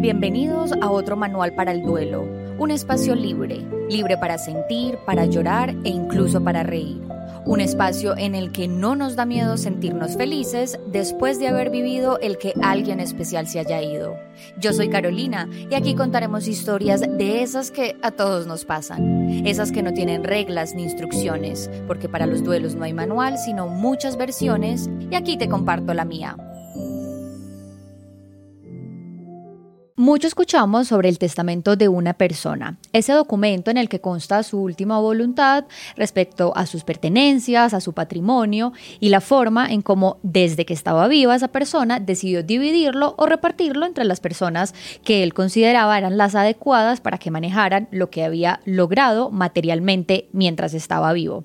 Bienvenidos a otro manual para el duelo, un espacio libre, libre para sentir, para llorar e incluso para reír. Un espacio en el que no nos da miedo sentirnos felices después de haber vivido el que alguien especial se haya ido. Yo soy Carolina y aquí contaremos historias de esas que a todos nos pasan, esas que no tienen reglas ni instrucciones, porque para los duelos no hay manual, sino muchas versiones y aquí te comparto la mía. Mucho escuchamos sobre el testamento de una persona, ese documento en el que consta su última voluntad respecto a sus pertenencias, a su patrimonio y la forma en cómo desde que estaba viva esa persona decidió dividirlo o repartirlo entre las personas que él consideraba eran las adecuadas para que manejaran lo que había logrado materialmente mientras estaba vivo.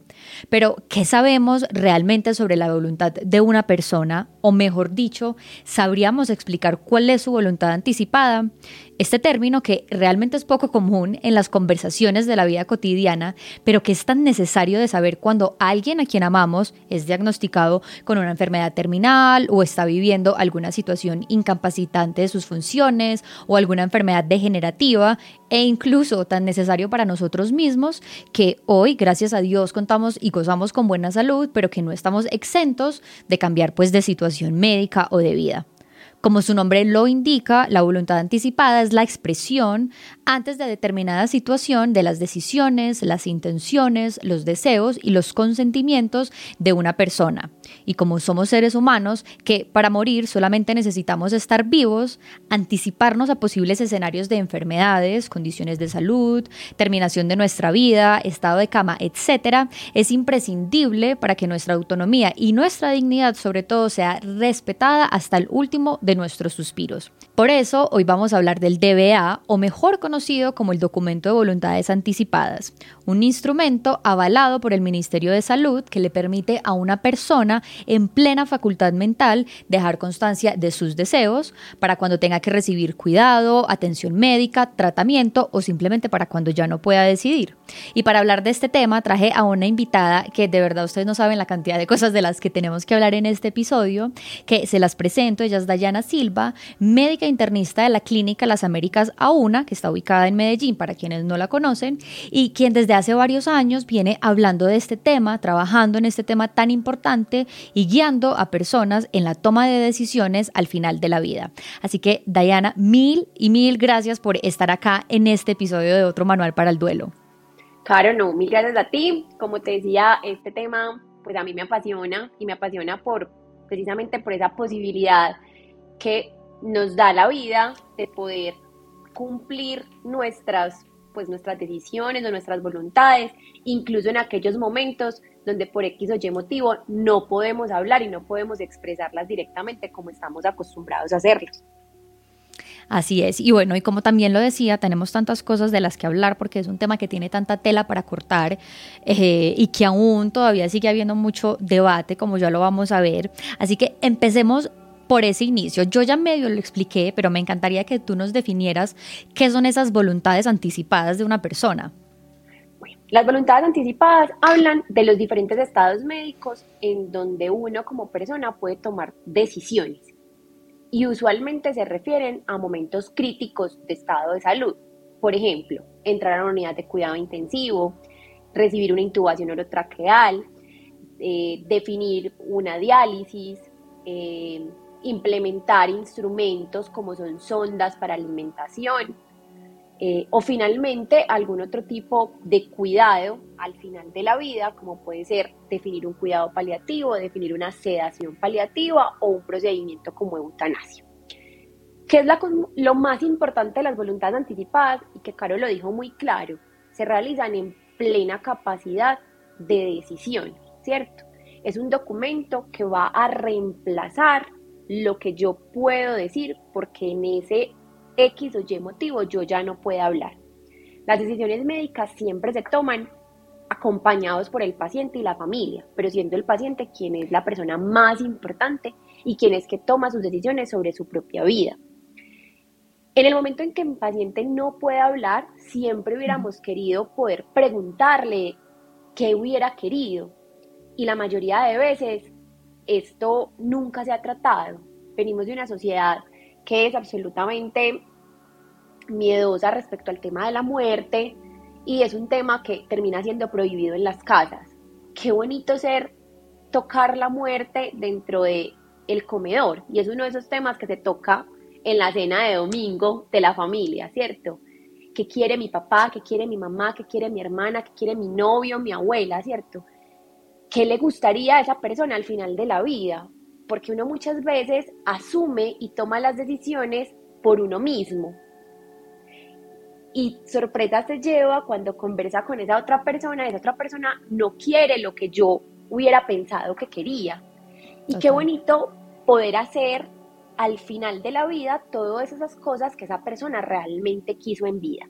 Pero, ¿qué sabemos realmente sobre la voluntad de una persona? O mejor dicho, ¿sabríamos explicar cuál es su voluntad anticipada? Este término que realmente es poco común en las conversaciones de la vida cotidiana, pero que es tan necesario de saber cuando alguien a quien amamos es diagnosticado con una enfermedad terminal o está viviendo alguna situación incapacitante de sus funciones o alguna enfermedad degenerativa e incluso tan necesario para nosotros mismos que hoy, gracias a Dios, contamos y gozamos con buena salud, pero que no estamos exentos de cambiar pues de situación médica o de vida. Como su nombre lo indica, la voluntad anticipada es la expresión antes de determinada situación de las decisiones, las intenciones, los deseos y los consentimientos de una persona. Y como somos seres humanos que para morir solamente necesitamos estar vivos, anticiparnos a posibles escenarios de enfermedades, condiciones de salud, terminación de nuestra vida, estado de cama, etc., es imprescindible para que nuestra autonomía y nuestra dignidad sobre todo sea respetada hasta el último de nuestros suspiros. Por eso, hoy vamos a hablar del DBA, o mejor conocido como el Documento de Voluntades Anticipadas, un instrumento avalado por el Ministerio de Salud que le permite a una persona en plena facultad mental dejar constancia de sus deseos para cuando tenga que recibir cuidado, atención médica, tratamiento o simplemente para cuando ya no pueda decidir. Y para hablar de este tema traje a una invitada que de verdad ustedes no saben la cantidad de cosas de las que tenemos que hablar en este episodio, que se las presento, ella es Dayana Silva, médica internista de la Clínica Las Américas A1, que está ubicada en Medellín para quienes no la conocen, y quien desde hace varios años viene hablando de este tema, trabajando en este tema tan importante y guiando a personas en la toma de decisiones al final de la vida. Así que, Dayana, mil y mil gracias por estar acá en este episodio de Otro Manual para el Duelo. Claro, no, mil gracias a ti. Como te decía, este tema pues a mí me apasiona y me apasiona por precisamente por esa posibilidad que nos da la vida de poder cumplir nuestras pues nuestras decisiones o nuestras voluntades, incluso en aquellos momentos donde por X o Y motivo no podemos hablar y no podemos expresarlas directamente como estamos acostumbrados a hacerlo. Así es. Y bueno, y como también lo decía, tenemos tantas cosas de las que hablar porque es un tema que tiene tanta tela para cortar eh, y que aún todavía sigue habiendo mucho debate, como ya lo vamos a ver. Así que empecemos por ese inicio. Yo ya medio lo expliqué, pero me encantaría que tú nos definieras qué son esas voluntades anticipadas de una persona. las voluntades anticipadas hablan de los diferentes estados médicos en donde uno como persona puede tomar decisiones y usualmente se refieren a momentos críticos de estado de salud. Por ejemplo, entrar a una unidad de cuidado intensivo, recibir una intubación orotraqueal, eh, definir una diálisis, eh, implementar instrumentos como son sondas para alimentación eh, o finalmente algún otro tipo de cuidado al final de la vida, como puede ser definir un cuidado paliativo, definir una sedación paliativa o un procedimiento como eutanasia. ¿Qué es lo más importante de las voluntades anticipadas? Y que Caro lo dijo muy claro, se realizan en plena capacidad de decisión, ¿cierto? Es un documento que va a reemplazar lo que yo puedo decir porque en ese X o Y motivo yo ya no puedo hablar. Las decisiones médicas siempre se toman acompañados por el paciente y la familia, pero siendo el paciente quien es la persona más importante y quien es que toma sus decisiones sobre su propia vida. En el momento en que el paciente no puede hablar, siempre hubiéramos querido poder preguntarle qué hubiera querido. Y la mayoría de veces esto nunca se ha tratado. Venimos de una sociedad que es absolutamente miedosa respecto al tema de la muerte y es un tema que termina siendo prohibido en las casas. Qué bonito ser tocar la muerte dentro de el comedor y es uno de esos temas que se toca en la cena de domingo de la familia, ¿cierto? ¿Qué quiere mi papá? ¿Qué quiere mi mamá? ¿Qué quiere mi hermana? ¿Qué quiere mi novio? ¿Mi abuela? ¿Cierto? ¿Qué le gustaría a esa persona al final de la vida? Porque uno muchas veces asume y toma las decisiones por uno mismo. Y sorpresa se lleva cuando conversa con esa otra persona, esa otra persona no quiere lo que yo hubiera pensado que quería. Y qué bonito poder hacer al final de la vida todas esas cosas que esa persona realmente quiso en vida.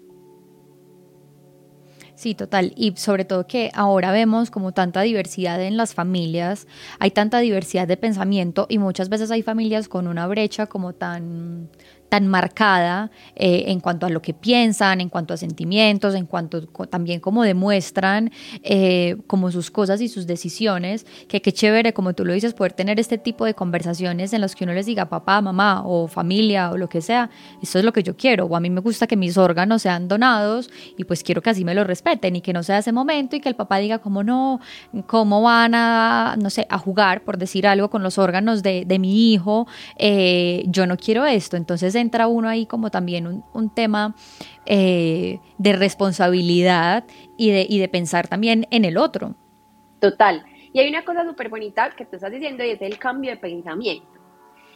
Sí, total. Y sobre todo que ahora vemos como tanta diversidad en las familias, hay tanta diversidad de pensamiento y muchas veces hay familias con una brecha como tan tan marcada eh, en cuanto a lo que piensan, en cuanto a sentimientos, en cuanto también como demuestran eh, como sus cosas y sus decisiones, que qué chévere, como tú lo dices, poder tener este tipo de conversaciones en las que uno les diga papá, mamá o familia o lo que sea, esto es lo que yo quiero, o a mí me gusta que mis órganos sean donados y pues quiero que así me lo respeten y que no sea ese momento y que el papá diga como no, cómo van a, no sé, a jugar, por decir algo, con los órganos de, de mi hijo, eh, yo no quiero esto, entonces entra uno ahí como también un, tema eh, de responsabilidad y de, y de pensar también en el otro. Total. Y hay una cosa súper bonita que tú estás diciendo y es el cambio de pensamiento.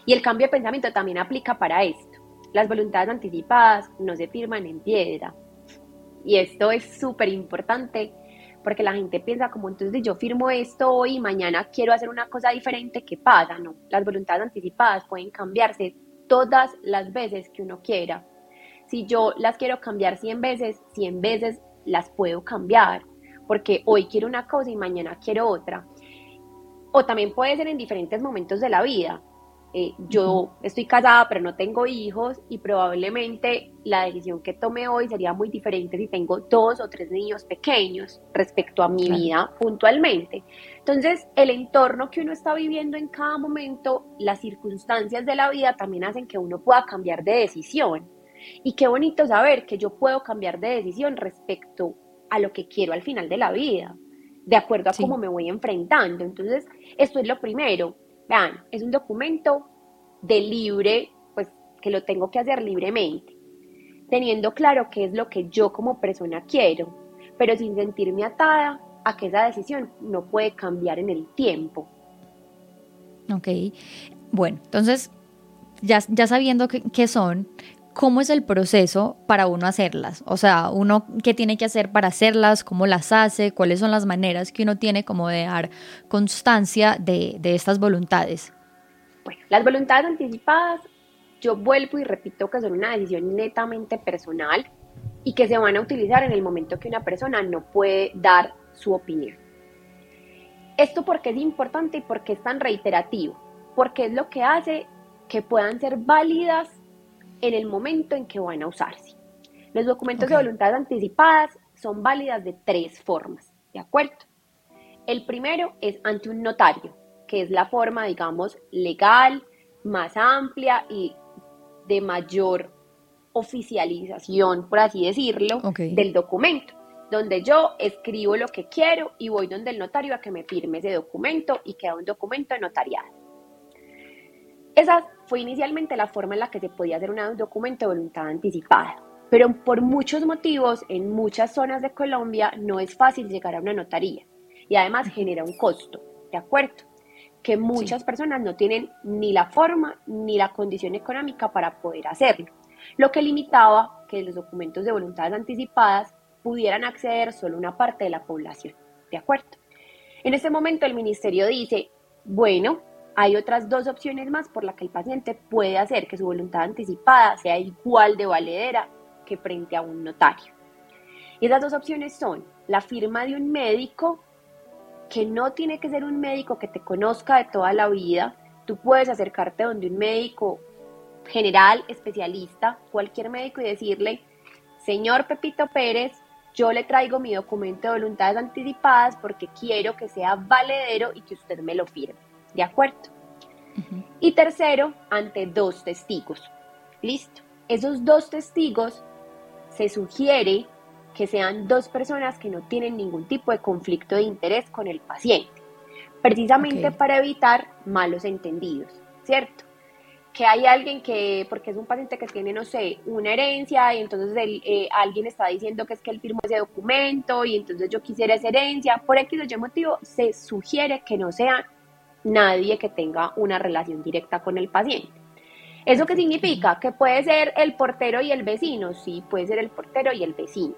Y el cambio de pensamiento también aplica para esto. Las voluntades anticipadas no se firman en piedra. Y esto es súper importante porque la gente piensa como entonces yo firmo esto hoy y mañana quiero hacer una cosa diferente, ¿qué pasa? No, las voluntades anticipadas pueden cambiarse todas las veces que uno quiera. Si yo las quiero cambiar 100 veces, 100 veces las puedo cambiar, porque hoy quiero una cosa y mañana quiero otra. O también puede ser en diferentes momentos de la vida. Eh, yo estoy casada pero no tengo hijos y probablemente la decisión que tome hoy sería muy diferente si tengo dos o tres niños pequeños respecto a mi vida puntualmente. Entonces, el entorno que uno está viviendo en cada momento, las circunstancias de la vida también hacen que uno pueda cambiar de decisión. Y qué bonito saber que yo puedo cambiar de decisión respecto a lo que quiero al final de la vida, de acuerdo a cómo me voy enfrentando. Entonces, esto es lo primero Vean, es un documento de libre, pues que lo tengo que hacer libremente, teniendo claro qué es lo que yo como persona quiero, pero sin sentirme atada a que esa decisión no puede cambiar en el tiempo. Ok, bueno, entonces ya, ya sabiendo qué son, ¿cómo es el proceso para uno hacerlas? O sea, uno qué tiene que hacer para hacerlas, cómo las hace, cuáles son las maneras que uno tiene como de dar constancia de, estas voluntades. Bueno, las voluntades anticipadas, yo vuelvo y repito que son una decisión netamente personal y que se van a utilizar en el momento que una persona no puede dar su opinión. Esto porque es importante y porque es tan reiterativo, porque es lo que hace que puedan ser válidas en el momento en que van a usarse. Los documentos de voluntad anticipadas son válidas de tres formas, ¿de acuerdo? El primero es ante un notario, que es la forma, digamos, legal, más amplia y de mayor oficialización, por así decirlo, del documento, donde yo escribo lo que quiero y voy donde el notario a que me firme ese documento y queda un documento notariado. Esa fue inicialmente la forma en la que se podía hacer un documento de voluntad anticipada, pero por muchos motivos en muchas zonas de Colombia no es fácil llegar a una notaría. Y además genera un costo, ¿de acuerdo? Que muchas personas no tienen ni la forma ni la condición económica para poder hacerlo, lo que limitaba que los documentos de voluntades anticipadas pudieran acceder solo una parte de la población, ¿de acuerdo? En ese momento el ministerio dice, bueno, hay otras dos opciones más por las que el paciente puede hacer que su voluntad anticipada sea igual de valedera que frente a un notario. Y esas dos opciones son la firma de un médico, que no tiene que ser un médico que te conozca de toda la vida. Tú puedes acercarte donde un médico general, especialista, cualquier médico y decirle, señor Pepito Pérez, yo le traigo mi documento de voluntades anticipadas porque quiero que sea valedero y que usted me lo firme. ¿De acuerdo? Y tercero, ante dos testigos. Listo. Esos dos testigos se sugiere que sean dos personas que no tienen ningún tipo de conflicto de interés con el paciente, precisamente para evitar malos entendidos, ¿cierto? que hay alguien que, porque es un paciente que tiene, no sé, una herencia y entonces eh, alguien está diciendo que es que él firmó ese documento y entonces yo quisiera esa herencia, por X o Y motivo, se sugiere que no sea nadie que tenga una relación directa con el paciente. ¿Eso qué significa? Que puede ser el portero y el vecino, sí, puede ser el portero y el vecino.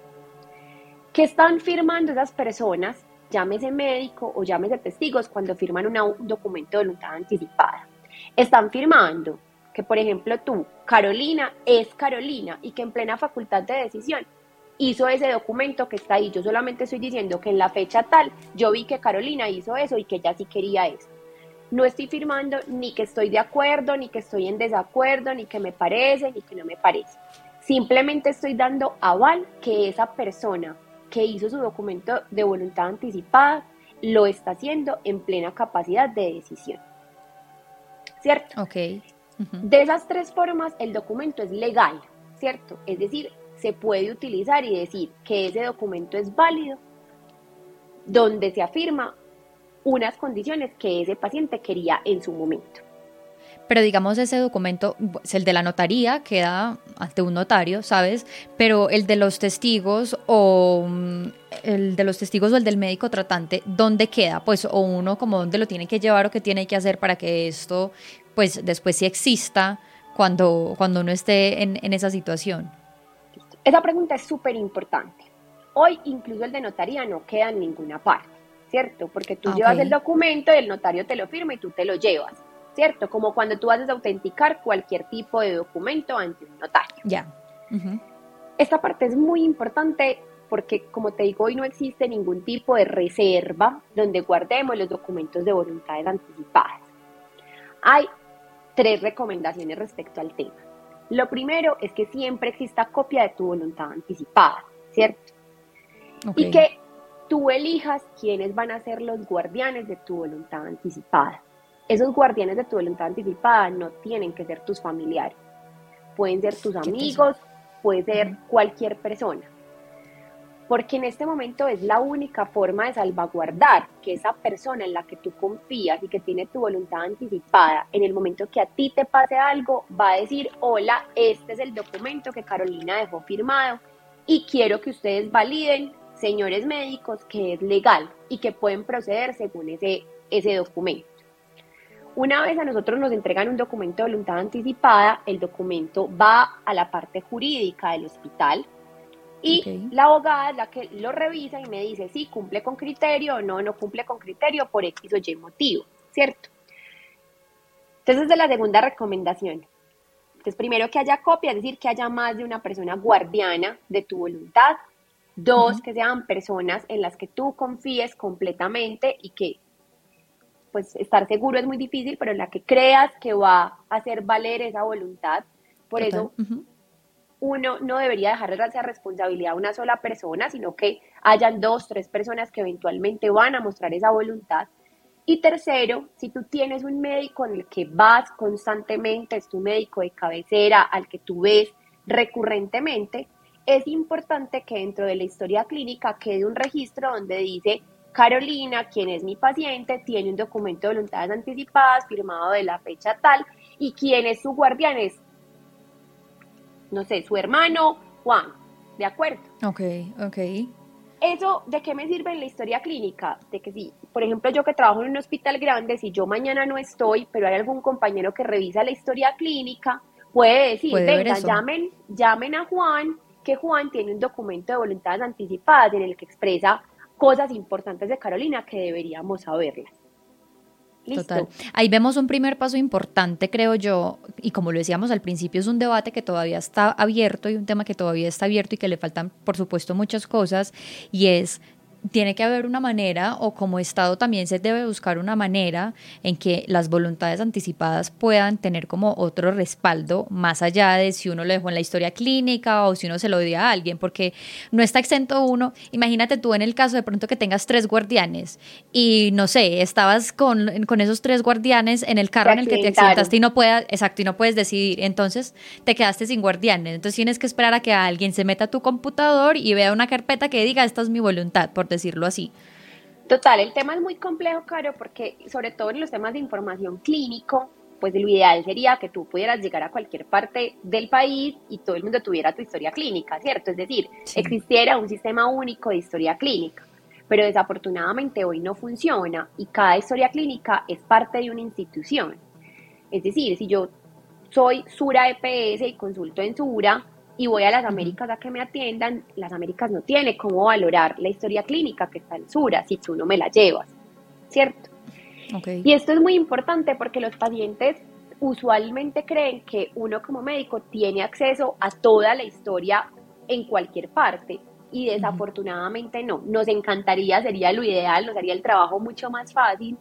¿Qué están firmando esas personas? Llámese médico o llámese testigos cuando firman un documento de voluntad anticipada. Están firmando que, por ejemplo, tú, Carolina, es Carolina y que en plena facultad de decisión hizo ese documento que está ahí. Yo solamente estoy diciendo que en la fecha tal yo vi que Carolina hizo eso y que ella sí quería eso. No estoy firmando ni que estoy de acuerdo, ni que estoy en desacuerdo, ni que me parece, ni que no me parece. Simplemente estoy dando aval que esa persona que hizo su documento de voluntad anticipada lo está haciendo en plena capacidad de decisión. ¿Cierto? Ok. De esas tres formas, el documento es legal, ¿cierto? Es decir, se puede utilizar y decir que ese documento es válido donde se afirma unas condiciones que ese paciente quería en su momento. Pero digamos ese documento, el de la notaría queda ante un notario, ¿sabes? Pero el de los testigos o mm, el de los testigos o el del médico tratante, ¿dónde queda? Pues o uno como dónde lo tiene que llevar o qué tiene que hacer para que esto pues después sí exista cuando, cuando uno esté en, esa situación? Esa pregunta es súper importante. Hoy incluso el de notaría no queda en ninguna parte, ¿cierto? Porque tú ah, llevas el documento y el notario te lo firma y tú te lo llevas, ¿cierto? Como cuando tú haces autenticar cualquier tipo de documento ante un notario. Ya. Esta parte es muy importante porque, como te digo, hoy no existe ningún tipo de reserva donde guardemos los documentos de voluntades anticipadas. Hay tres recomendaciones respecto al tema. Lo primero es que siempre exista copia de tu voluntad anticipada, ¿cierto? Y que tú elijas quiénes van a ser los guardianes de tu voluntad anticipada. Esos guardianes de tu voluntad anticipada no tienen que ser tus familiares. Pueden ser tus amigos, puede ser cualquier persona porque en este momento es la única forma de salvaguardar que esa persona en la que tú confías y que tiene tu voluntad anticipada, en el momento que a ti te pase algo, va a decir, hola, este es el documento que Carolina dejó firmado y quiero que ustedes validen, señores médicos, que es legal y que pueden proceder según ese, ese documento. Una vez a nosotros nos entregan un documento de voluntad anticipada, el documento va a la parte jurídica del hospital, y la abogada es la que lo revisa y me dice si cumple con criterio o no, no cumple con criterio por X o Y motivo, ¿cierto? Entonces, es de la segunda recomendación. Entonces, primero que haya copia, es decir, que haya más de una persona guardiana de tu voluntad. Dos, que sean personas en las que tú confíes completamente y que, pues, estar seguro es muy difícil, pero en la que creas que va a hacer valer esa voluntad. Por eso, uno no debería dejar esa responsabilidad a una sola persona, sino que hayan dos, tres personas que eventualmente van a mostrar esa voluntad. Y tercero, si tú tienes un médico en el que vas constantemente, es tu médico de cabecera, al que tú ves recurrentemente, es importante que dentro de la historia clínica quede un registro donde dice Carolina, quien es mi paciente, tiene un documento de voluntades anticipadas firmado de la fecha tal y quien es su guardián es no sé, su hermano Juan, ¿de acuerdo? Ok, ok. ¿Eso de qué me sirve en la historia clínica? De que si, por ejemplo, yo que trabajo en un hospital grande, si yo mañana no estoy, pero hay algún compañero que revisa la historia clínica, puede decir, venga, llamen, llamen a Juan, que Juan tiene un documento de voluntades anticipadas en el que expresa cosas importantes de Carolina que deberíamos saberlas. Total. Ahí vemos un primer paso importante, creo yo, y como lo decíamos al principio, es un debate que todavía está abierto y un tema que todavía está abierto y que le faltan, por supuesto, muchas cosas, y es tiene que haber una manera, o como Estado también se debe buscar una manera en que las voluntades anticipadas puedan tener como otro respaldo, más allá de si uno lo dejó en la historia clínica o si uno se lo dio a alguien, porque no está exento uno. Imagínate tú en el caso de pronto que tengas tres guardianes y no sé, estabas con, con esos tres guardianes en el carro en el que te accidentaste y no puedas, exacto, y no puedes decidir. Entonces te quedaste sin guardianes. Entonces tienes que esperar a que alguien se meta a tu computador y vea una carpeta que diga esta es mi voluntad, por decirlo así. Total, el tema es muy complejo, Caro, porque sobre todo en los temas de información clínico, pues lo ideal sería que tú pudieras llegar a cualquier parte del país y todo el mundo tuviera tu historia clínica, ¿cierto? Es decir, existiera un sistema único de historia clínica. Pero desafortunadamente hoy no funciona y cada historia clínica es parte de una institución. Es decir, si yo soy Sura EPS y consulto en Sura, y voy a las Américas a que me atiendan, las Américas no tiene cómo valorar la historia clínica que está en Sura si tú no me la llevas, ¿cierto? Y esto es muy importante porque los pacientes usualmente creen que uno como médico tiene acceso a toda la historia en cualquier parte y desafortunadamente no. Nos encantaría, sería lo ideal, nos haría el trabajo mucho más fácil,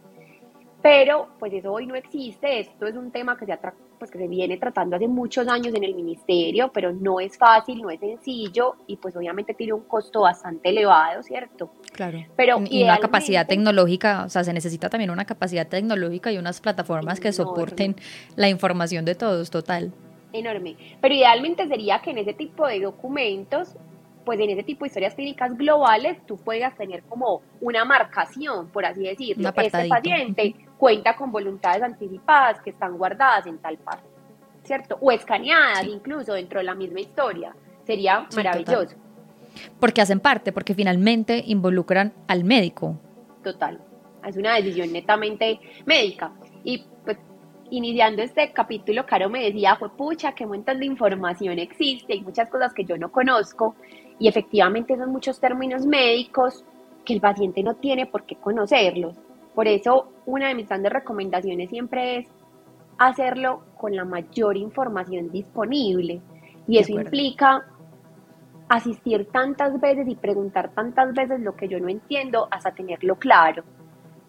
pero pues eso hoy no existe, esto es un tema que se, pues, que se viene tratando hace muchos años en el ministerio, pero no es fácil, no es sencillo y pues obviamente tiene un costo bastante elevado, ¿cierto? Claro. Pero y una capacidad tecnológica, o sea, se necesita también una capacidad tecnológica y unas plataformas que soporten la información de todos, total. Enorme. Pero idealmente sería que en ese tipo de documentos pues en ese tipo de historias clínicas globales tú puedas tener como una marcación, por así decirlo. Este paciente cuenta con voluntades anticipadas que están guardadas en tal parte, ¿cierto? O escaneadas incluso dentro de la misma historia. Sería maravilloso. Porque hacen parte, porque finalmente involucran al médico. Total. Es una decisión netamente médica. Y pues iniciando este capítulo, Caro me decía, fue pucha, qué montón de información existe, hay muchas cosas que yo no conozco y efectivamente son muchos términos médicos que el paciente no tiene por qué conocerlos. Por eso, una de mis grandes recomendaciones siempre es hacerlo con la mayor información disponible. Y eso implica asistir tantas veces y preguntar tantas veces lo que yo no entiendo hasta tenerlo claro.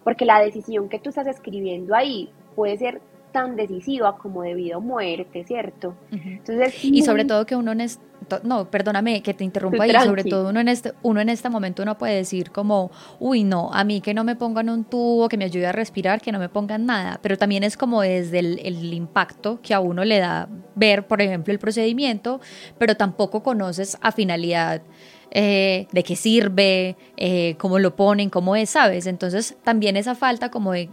Porque la decisión que tú estás escribiendo ahí puede ser tan decisiva como de vida o muerte, ¿cierto? Entonces, y sobre todo que uno no, perdóname que te interrumpa ahí, sobre todo uno en este uno en este momento uno puede decir como, uy, no, a mí que no me pongan un tubo que me ayude a respirar, que no me pongan nada, pero también es como desde el, impacto que a uno le da ver, por ejemplo, el procedimiento, pero tampoco conoces a finalidad eh, de qué sirve, eh, cómo lo ponen, cómo es, ¿sabes? Entonces también esa falta como de,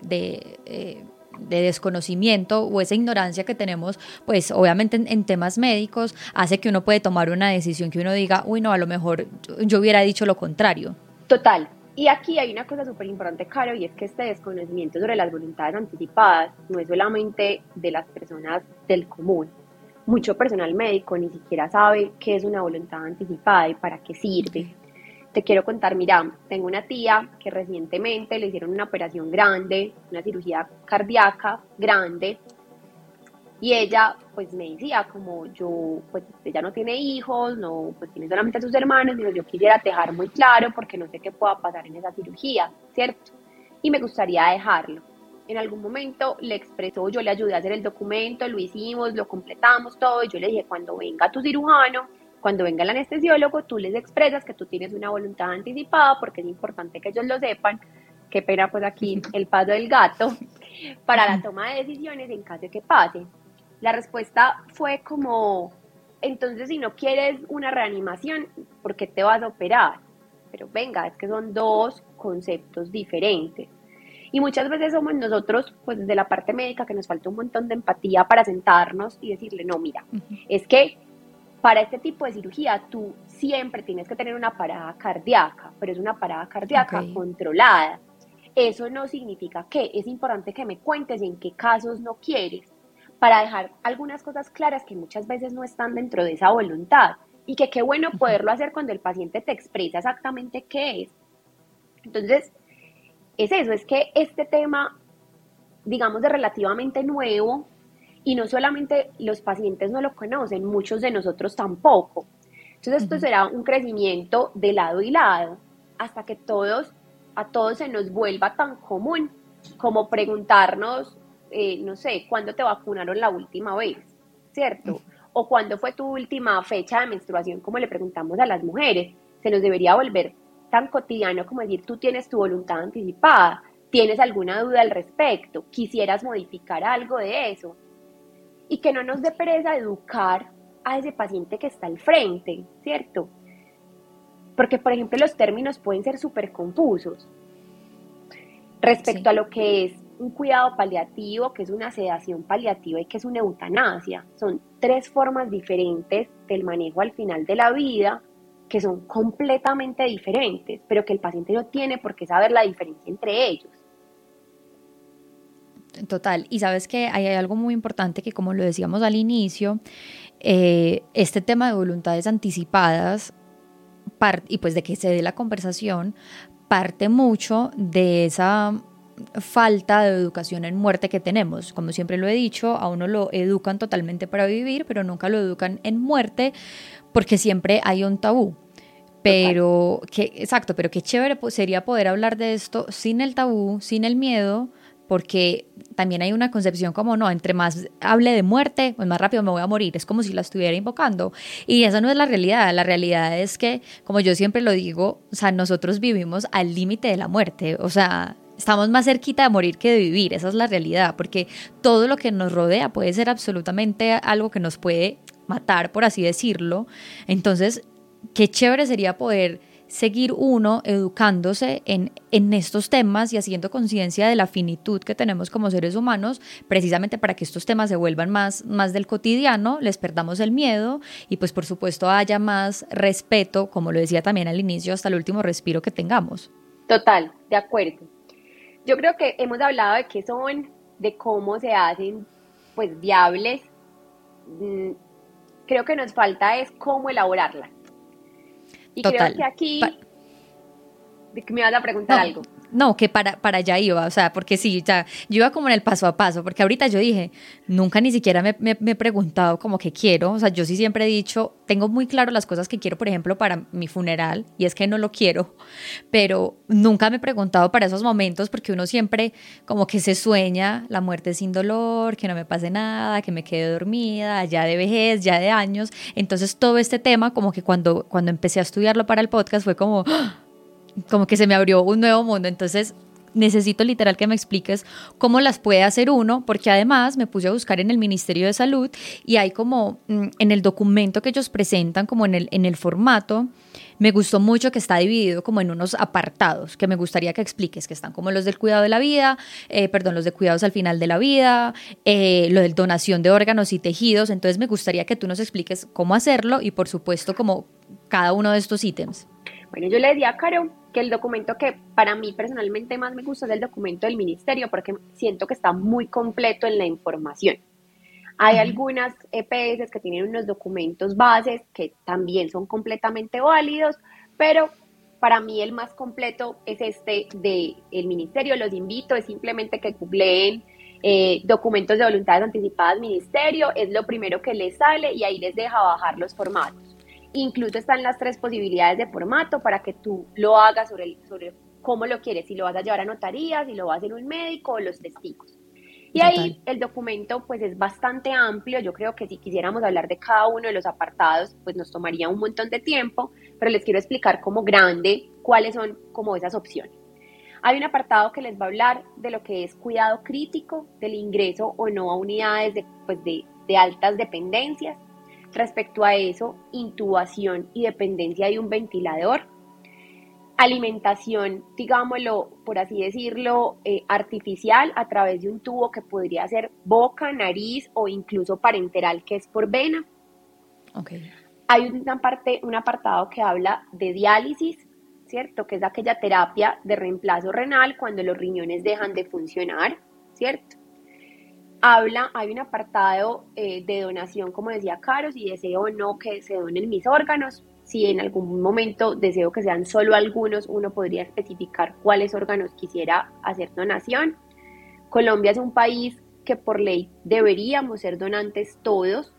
eh, de desconocimiento o esa ignorancia que tenemos, pues obviamente en, temas médicos, hace que uno puede tomar una decisión que uno diga, uy, no, a lo mejor yo, hubiera dicho lo contrario. Total. Y aquí hay una cosa súper importante, Caro, y es que este desconocimiento sobre las voluntades anticipadas no es solamente de las personas del común. Mucho personal médico ni siquiera sabe qué es una voluntad anticipada y para qué sirve. Te quiero contar, mira, tengo una tía que recientemente le hicieron una operación grande, una cirugía cardíaca grande, y ella pues me decía como yo, pues ella no tiene hijos, no, pues tiene solamente a sus hermanos, y yo quisiera dejar muy claro porque no sé qué pueda pasar en esa cirugía, ¿cierto? Y me gustaría dejarlo. En algún momento le expresó, yo le ayudé a hacer el documento, lo hicimos, lo completamos todo, y yo le dije, cuando venga tu cirujano, cuando venga el anestesiólogo, tú les expresas que tú tienes una voluntad anticipada porque es importante que ellos lo sepan. Qué pena pues aquí el paso del gato para la toma de decisiones en caso de que pase. La respuesta fue como, entonces si no quieres una reanimación, ¿por qué te vas a operar? Pero venga, es que son dos conceptos diferentes. Y muchas veces somos nosotros, pues desde la parte médica, que nos falta un montón de empatía para sentarnos y decirle, no, mira, es que para este tipo de cirugía tú siempre tienes que tener una parada cardíaca, pero es una parada cardíaca controlada. Eso no significa que es importante que me cuentes en qué casos no quieres, para dejar algunas cosas claras que muchas veces no están dentro de esa voluntad y que qué bueno poderlo hacer cuando el paciente te expresa exactamente qué es. Entonces, es eso, es que este tema, digamos, de relativamente nuevo, y no solamente los pacientes no lo conocen, muchos de nosotros tampoco. Entonces esto será un crecimiento de lado y lado. hasta que todos, a todos se nos vuelva tan común como preguntarnos, eh, no sé, ¿cuándo te vacunaron la última vez? ¿Cierto? O cuándo fue tu última fecha de menstruación, como le preguntamos a las mujeres. Se nos debería volver tan cotidiano como decir, tú tienes tu voluntad anticipada, tienes alguna duda al respecto, quisieras modificar algo de eso. Y que no nos dé pereza educar a ese paciente que está al frente, ¿cierto? Porque, por ejemplo, los términos pueden ser súper confusos respecto a lo que es un cuidado paliativo, que es una sedación paliativa y que es una eutanasia. Son tres formas diferentes del manejo al final de la vida que son completamente diferentes, pero que el paciente no tiene por qué saber la diferencia entre ellos. Total, y sabes que hay algo muy importante que como lo decíamos al inicio, eh, este tema de voluntades anticipadas y pues de que se dé la conversación parte mucho de esa falta de educación en muerte que tenemos. Como siempre lo he dicho, a uno lo educan totalmente para vivir, pero nunca lo educan en muerte porque siempre hay un tabú. Pero, que, exacto, pero qué chévere sería poder hablar de esto sin el tabú, sin el miedo, porque también hay una concepción como, no, entre más hable de muerte, pues más rápido me voy a morir, es como si la estuviera invocando. Y esa no es la realidad, la realidad es que, como yo siempre lo digo, o sea, nosotros vivimos al límite de la muerte, o sea, Estamos más cerquita de morir que de vivir, esa es la realidad, porque todo lo que nos rodea puede ser absolutamente algo que nos puede matar, por así decirlo. Entonces, qué chévere sería poder seguir uno educándose en, en estos temas y haciendo conciencia de la finitud que tenemos como seres humanos, precisamente para que estos temas se vuelvan más, más del cotidiano, les perdamos el miedo y pues por supuesto haya más respeto, como lo decía también al inicio, hasta el último respiro que tengamos. Total, de acuerdo. Yo creo que hemos hablado de qué son, de cómo se hacen, pues, viables. Mm, creo que nos falta es cómo elaborarla. Y creo que aquí... me vas a preguntar algo. No, que para, para allá iba, o sea, porque sí, ya, yo iba como en el paso a paso, porque ahorita yo dije, nunca ni siquiera me, me, he preguntado como que quiero, o sea, yo sí siempre he dicho, tengo muy claro las cosas que quiero, por ejemplo, para mi funeral, y es que no lo quiero, pero nunca me he preguntado para esos momentos, porque uno siempre como que se sueña la muerte sin dolor, que no me pase nada, que me quede dormida, ya de vejez, ya de años, entonces todo este tema, como que cuando, cuando empecé a estudiarlo para el podcast, fue como... ¡ah! Como que se me abrió un nuevo mundo. Entonces necesito literal que me expliques cómo las puede hacer uno, porque además me puse a buscar en el Ministerio de Salud y hay como mm, en el documento que ellos presentan, como en el, en el formato, me gustó mucho que está dividido como en unos apartados, que me gustaría que expliques, que están como los del cuidado de la vida, eh, perdón, los de cuidados al final de la vida, eh, lo de donación de órganos y tejidos, entonces me gustaría que tú nos expliques cómo hacerlo y por supuesto como cada uno de estos ítems. Bueno, yo le decía a Caro que el documento que para mí personalmente más me gusta es el documento del ministerio porque siento que está muy completo en la información. Hay algunas EPS que tienen unos documentos bases que también son completamente válidos, pero para mí el más completo es este del el ministerio. Los invito, es simplemente que googleen eh, documentos de voluntades anticipadas ministerio, es lo primero que les sale y ahí les deja bajar los formatos. Incluso están las tres posibilidades de formato para que tú lo hagas sobre, sobre cómo lo quieres, si lo vas a llevar a notaría, si lo vas a hacer un médico o los testigos. Y ahí el documento pues es bastante amplio, yo creo que si quisiéramos hablar de cada uno de los apartados pues nos tomaría un montón de tiempo, pero les quiero explicar como grande cuáles son como esas opciones. Hay un apartado que les va a hablar de lo que es cuidado crítico, del ingreso o no a unidades de, pues de, de altas dependencias, Respecto a eso, intubación y dependencia de un ventilador, alimentación, digámoslo, por así decirlo, eh, artificial a través de un tubo que podría ser boca, nariz o incluso parenteral, que es por vena. Okay. Hay una parte, un apartado que habla de diálisis, ¿cierto? Que es aquella terapia de reemplazo renal cuando los riñones dejan de funcionar, ¿cierto? Habla, hay un apartado eh, de donación, como decía Caro, si deseo o no que se donen mis órganos. Si en algún momento deseo que sean solo algunos, uno podría especificar cuáles órganos quisiera hacer donación. Colombia es un país que por ley deberíamos ser donantes todos,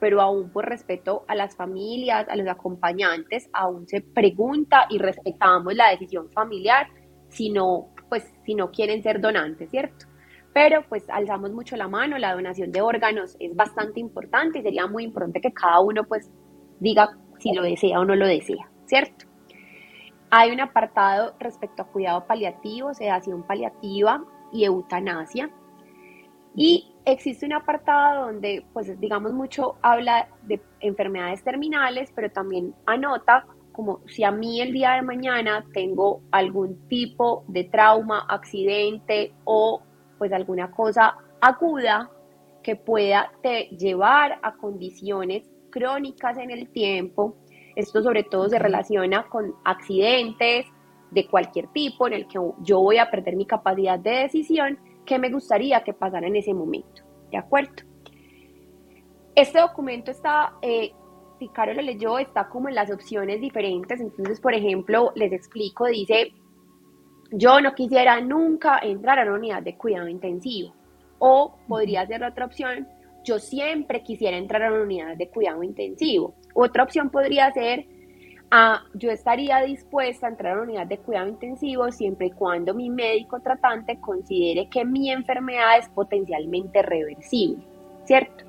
pero aún por respeto a las familias, a los acompañantes, aún se pregunta y respetamos la decisión familiar si no, pues, si no quieren ser donantes, ¿cierto? Pero pues alzamos mucho la mano, la donación de órganos es bastante importante y sería muy importante que cada uno pues diga si lo desea o no lo desea, ¿cierto? Hay un apartado respecto a cuidado paliativo, sedación paliativa y eutanasia. Y existe un apartado donde, pues digamos mucho, habla de enfermedades terminales, pero también anota como si a mí el día de mañana tengo algún tipo de trauma, accidente o pues alguna cosa aguda que pueda te llevar a condiciones crónicas en el tiempo. Esto sobre todo se relaciona con accidentes de cualquier tipo en el que yo voy a perder mi capacidad de decisión que me gustaría que pasara en ese momento. ¿De acuerdo? Este documento está, eh, si Caro lo leyó, está como en las opciones diferentes. Entonces, por ejemplo, les explico, dice, yo no quisiera nunca entrar a una unidad de cuidado intensivo. O podría ser la otra opción, yo siempre quisiera entrar a una unidad de cuidado intensivo. Otra opción podría ser, ah, yo estaría dispuesta a entrar a una unidad de cuidado intensivo siempre y cuando mi médico tratante considere que mi enfermedad es potencialmente reversible, ¿cierto?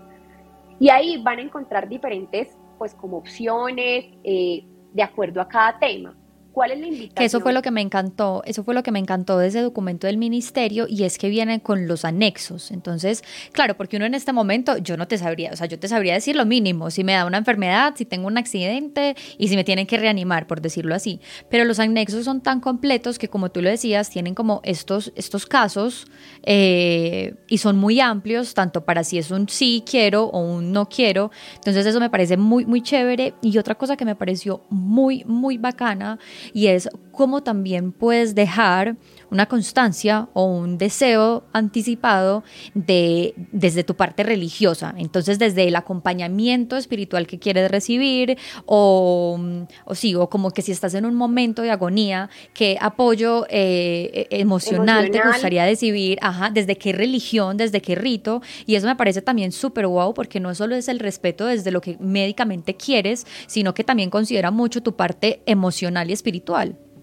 Y ahí van a encontrar diferentes, pues como opciones eh, de acuerdo a cada tema. ¿Cuál es la invitación? Que eso fue lo que me encantó, eso fue lo que me encantó de ese documento del ministerio y es que vienen con los anexos. Entonces, claro, porque uno en este momento, yo no te sabría, o sea, yo te sabría decir lo mínimo, si me da una enfermedad, si tengo un accidente y si me tienen que reanimar, por decirlo así. Pero los anexos son tan completos que, como tú lo decías, tienen como estos, estos casos eh, y son muy amplios, tanto para si es un sí quiero o un no quiero. Entonces, eso me parece muy, muy chévere. Y otra cosa que me pareció muy, muy bacana y es cómo también puedes dejar una constancia o un deseo anticipado de, desde tu parte religiosa. Entonces, desde el acompañamiento espiritual que quieres recibir o, o sí, o como que si estás en un momento de agonía, qué apoyo eh, e, emocional, te gustaría recibir, ajá, desde qué religión, desde qué rito. Y eso me parece también súper guau porque no solo es el respeto desde lo que médicamente quieres, sino que también considera mucho tu parte emocional y espiritual.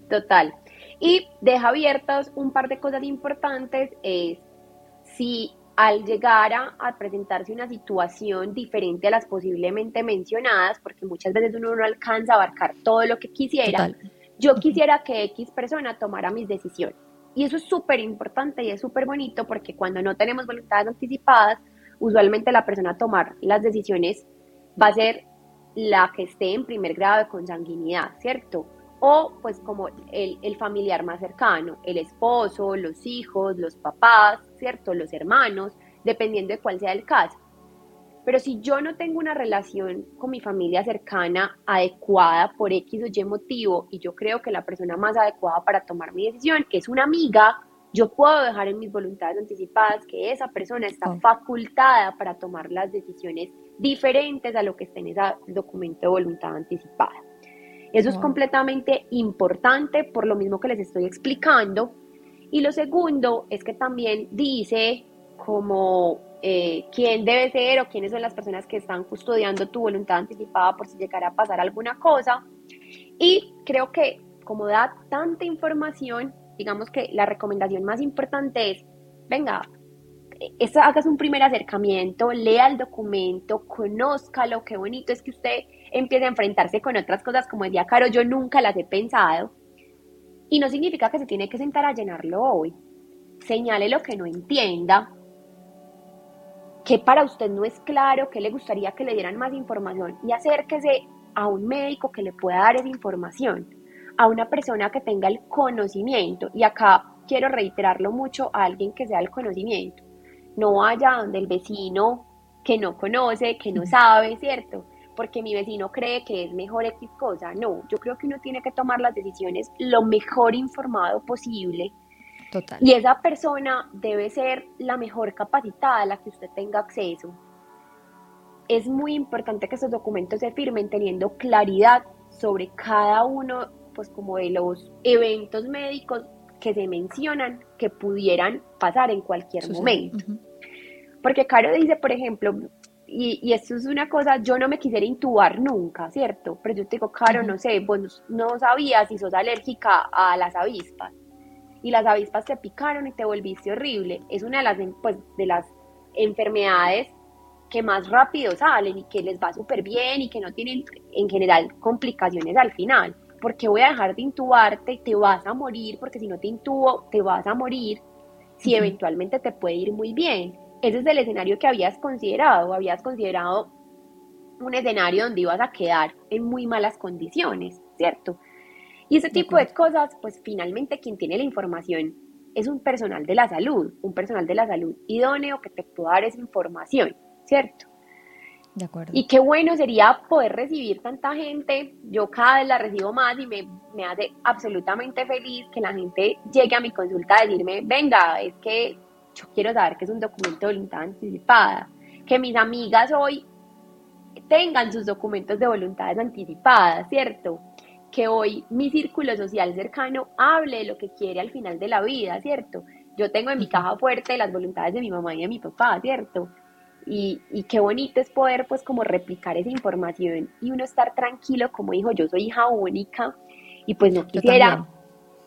Total. Y deja abiertas un par de cosas importantes, es si al llegar a, presentarse una situación diferente a las posiblemente mencionadas, porque muchas veces uno no alcanza a abarcar todo lo que quisiera, yo quisiera que X persona tomara mis decisiones. Y eso es súper importante y es súper bonito porque cuando no tenemos voluntades anticipadas, usualmente la persona a tomar las decisiones va a ser la que esté en primer grado de consanguinidad, ¿cierto? O pues como el, familiar más cercano, el esposo, los hijos, los papás, ¿cierto? Los hermanos, dependiendo de cuál sea el caso. Pero si yo no tengo una relación con mi familia cercana adecuada por X o Y motivo y yo creo que la persona más adecuada para tomar mi decisión es una amiga, yo puedo dejar en mis voluntades anticipadas que esa persona está facultada para tomar las decisiones diferentes a lo que está en ese documento de voluntad anticipada. Eso es completamente importante por lo mismo que les estoy explicando. Y lo segundo es que también dice como eh, quién debe ser o quiénes son las personas que están custodiando tu voluntad anticipada por si llegara a pasar alguna cosa. Y creo que como da tanta información, digamos que la recomendación más importante es, venga, hagas un primer acercamiento, lea el documento, conózcalo, qué bonito es que usted empiece a enfrentarse con otras cosas, como decía Caro, yo nunca las he pensado. Y no significa que se tiene que sentar a llenarlo hoy. Señale lo que no entienda, que para usted no es claro, que le gustaría que le dieran más información y acérquese a un médico que le pueda dar esa información, a una persona que tenga el conocimiento. Y acá quiero reiterarlo mucho a alguien que sea el conocimiento. No vaya donde el vecino que no conoce, que no sabe, ¿cierto? Porque mi vecino cree que es mejor X cosa. No, yo creo que uno tiene que tomar las decisiones lo mejor informado posible. Total. Y esa persona debe ser la mejor capacitada a la que usted tenga acceso. Es muy importante que esos documentos se firmen teniendo claridad sobre cada uno, pues como de los eventos médicos que se mencionan que pudieran pasar en cualquier momento. Porque Caro dice, por ejemplo, y, y, esto es una cosa, yo no me quisiera intubar nunca, ¿cierto? Pero yo te digo, Caro, no sé, vos no sabías si sos alérgica a las avispas y las avispas te picaron y te volviste horrible. Es una de las, pues, de las enfermedades que más rápido salen y que les va súper bien y que no tienen en general complicaciones al final. Porque voy a dejar de intubarte y te vas a morir, porque si no te intubo, te vas a morir, si eventualmente te puede ir muy bien. Ese es el escenario que habías considerado, habías considerado un escenario donde ibas a quedar en muy malas condiciones, ¿cierto? Y ese tipo de cosas, pues finalmente quien tiene la información es un personal de la salud, un personal de la salud idóneo que te pueda dar esa información, ¿cierto? De acuerdo. Y qué bueno sería poder recibir tanta gente. Yo cada vez la recibo más y me, me hace absolutamente feliz que la gente llegue a mi consulta a decirme, venga, es que yo quiero saber que es un documento de voluntad anticipada. Que mis amigas hoy tengan sus documentos de voluntades anticipadas, ¿cierto? que hoy mi círculo social cercano hable de lo que quiere al final de la vida, ¿cierto? Yo tengo en mi caja fuerte las voluntades de mi mamá y de mi papá, ¿cierto? Y, y, qué bonito es poder pues como replicar esa información y uno estar tranquilo como dijo, yo soy hija única y pues no quisiera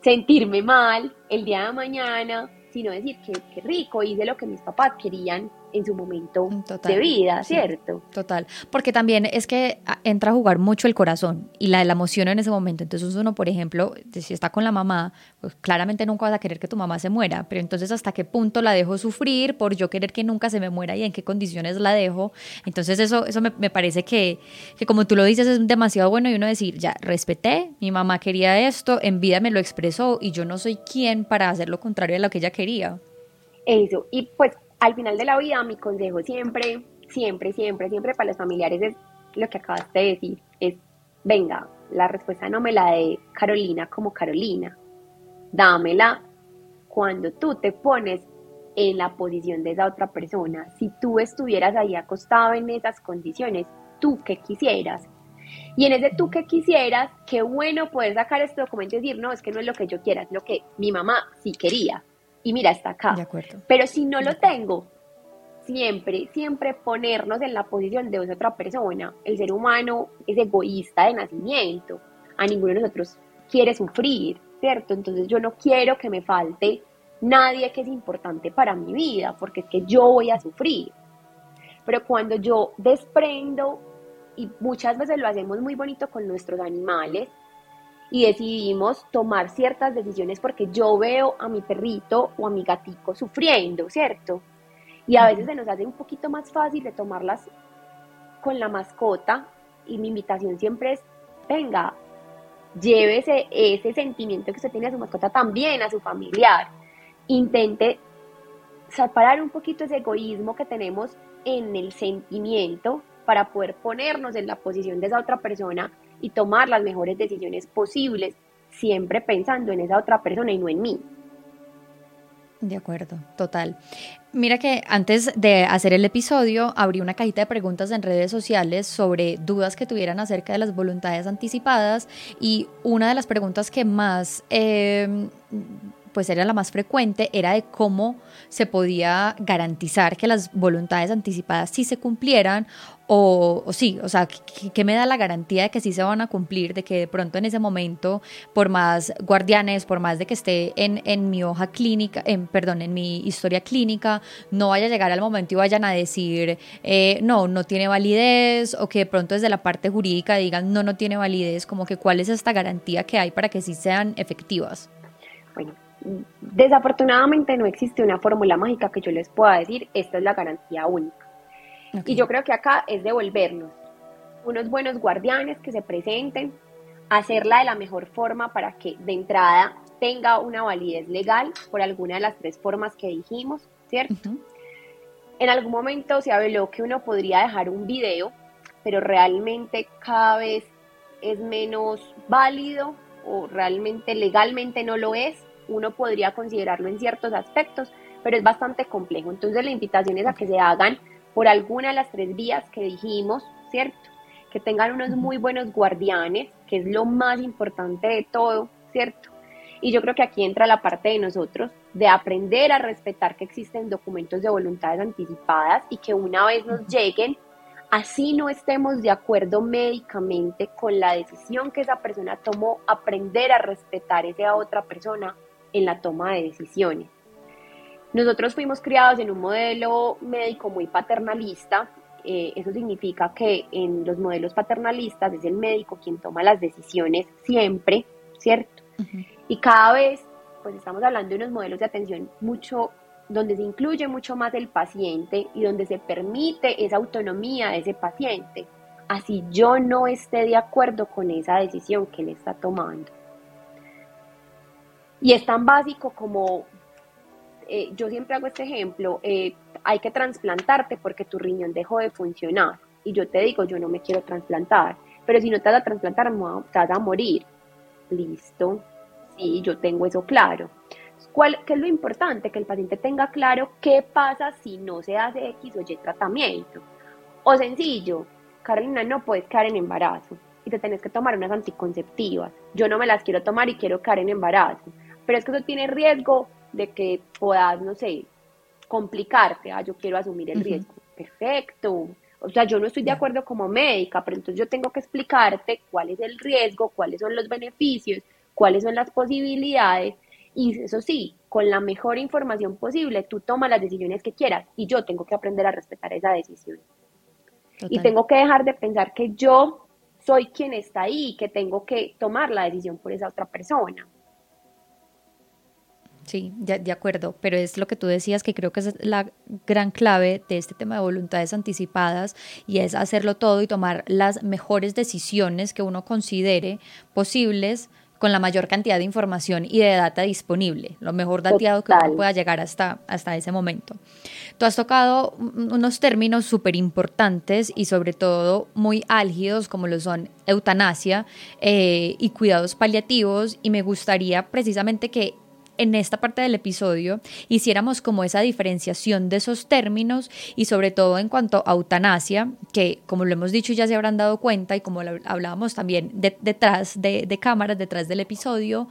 sentirme mal el día de mañana, sino decir que, qué rico, hice lo que mis papás querían en su momento de vida, ¿cierto? total, porque también es que ah, entra a jugar mucho el corazón y la, la emoción en ese momento. Entonces uno, por ejemplo, si está con la mamá, pues claramente nunca vas a querer que tu mamá se muera, pero entonces hasta qué punto la dejo sufrir por yo querer que nunca se me muera y en qué condiciones la dejo. Entonces eso, eso me, me parece que, que como tú lo dices es demasiado bueno y uno decir, ya, respeté, mi mamá quería esto, en vida me lo expresó y yo no soy quien para hacer lo contrario de lo que ella quería. Eso, y pues al final de la vida, mi consejo siempre, siempre, siempre, siempre para los familiares es lo que acabaste de decir, es, venga, la respuesta no me la dé Carolina como Carolina, dámela cuando tú te pones en la posición de esa otra persona. Si tú estuvieras ahí acostado en esas condiciones, tú que quisieras. Y en ese tú que quisieras, qué bueno poder sacar este documento y decir, no, es que no es lo que yo quiera, es lo que mi mamá sí quería y mira, está acá. De acuerdo. Pero si no lo tengo, siempre, siempre ponernos en la posición de otra persona. El ser humano es egoísta de nacimiento. A ninguno de nosotros quiere sufrir, ¿cierto? Entonces yo no quiero que me falte nadie que es importante para mi vida, porque es que yo voy a sufrir. Pero cuando yo desprendo, y muchas veces lo hacemos muy bonito con nuestros animales, y decidimos tomar ciertas decisiones porque yo veo a mi perrito o a mi gatico sufriendo, ¿cierto? Y a veces se nos hace un poquito más fácil de tomarlas con la mascota y mi invitación siempre es, venga, llévese ese sentimiento que usted tiene a su mascota también a su familiar. Intente separar un poquito ese egoísmo que tenemos en el sentimiento para poder ponernos en la posición de esa otra persona y tomar las mejores decisiones posibles, siempre pensando en esa otra persona y no en mí. De acuerdo, total. Mira que antes de hacer el episodio abrí una cajita de preguntas en redes sociales sobre dudas que tuvieran acerca de las voluntades anticipadas y una de las preguntas que más eh, pues era la más frecuente, era de cómo se podía garantizar que las voluntades anticipadas sí se cumplieran o, sí, o sea, ¿qué, me da la garantía de que sí se van a cumplir, de que de pronto en ese momento, por más guardianes, por más de que esté en, en mi hoja clínica, en, perdón, en mi historia clínica, no vaya a llegar al momento y vayan a decir, eh, no, no tiene validez, o que de pronto desde la parte jurídica digan, no, no tiene validez, como que cuál es esta garantía que hay para que sí sean efectivas. Bueno, Desafortunadamente no existe una fórmula mágica que yo les pueda decir, esta es la garantía única. Y yo creo que acá es devolvernos unos buenos guardianes que se presenten, hacerla de la mejor forma para que de entrada tenga una validez legal por alguna de las tres formas que dijimos, ¿cierto? En algún momento se habló que uno podría dejar un video, pero realmente cada vez es menos válido o realmente legalmente no lo es uno podría considerarlo en ciertos aspectos, pero es bastante complejo. Entonces la invitación es a que se hagan por alguna de las tres vías que dijimos, ¿cierto? Que tengan unos muy buenos guardianes, que es lo más importante de todo, ¿cierto? Y yo creo que aquí entra la parte de nosotros de aprender a respetar que existen documentos de voluntades anticipadas y que una vez nos lleguen, Así no estemos de acuerdo médicamente con la decisión que esa persona tomó, aprender a respetar a esa otra persona en la toma de decisiones. Nosotros fuimos criados en un modelo médico muy paternalista. Eh, eso significa que en los modelos paternalistas es el médico quien toma las decisiones siempre, ¿cierto? Y cada vez, pues estamos hablando de unos modelos de atención mucho donde se incluye mucho más el paciente y donde se permite esa autonomía de ese paciente, así yo no esté de acuerdo con esa decisión que él está tomando. Y es tan básico como, eh, yo siempre hago este ejemplo, eh, hay que trasplantarte porque tu riñón dejó de funcionar. Y yo te digo, yo no me quiero trasplantar, pero si no te vas a trasplantar, te vas a morir. Listo, sí, yo tengo eso claro. ¿Cuál, ¿Qué es lo importante? Que el paciente tenga claro qué pasa si no se hace X o Y tratamiento. O sencillo, Carolina, no puedes caer en embarazo y te tenés que tomar unas anticonceptivas. Yo no me las quiero tomar y quiero caer en embarazo. Pero es que eso tiene riesgo de que puedas, no sé, complicarte. Ah, yo quiero asumir el riesgo. Perfecto. O sea, yo no estoy de acuerdo como médica, pero entonces yo tengo que explicarte cuál es el riesgo, cuáles son los beneficios, cuáles son las posibilidades y eso sí, con la mejor información posible, tú tomas las decisiones que quieras y yo tengo que aprender a respetar esa decisión. Y tengo que dejar de pensar que yo soy quien está ahí, que tengo que tomar la decisión por esa otra persona. Sí, de, de, acuerdo, pero es lo que tú decías que creo que es la gran clave de este tema de voluntades anticipadas y es hacerlo todo y tomar las mejores decisiones que uno considere posibles con la mayor cantidad de información y de data disponible, lo mejor dateado que uno pueda llegar hasta, hasta ese momento. Tú has tocado unos términos súper importantes y sobre todo muy álgidos como lo son eutanasia eh, y cuidados paliativos y me gustaría precisamente que en esta parte del episodio hiciéramos como esa diferenciación de esos términos y sobre todo en cuanto a eutanasia, que como lo hemos dicho ya se habrán dado cuenta y como lo hablábamos también detrás de, de cámaras, detrás del episodio,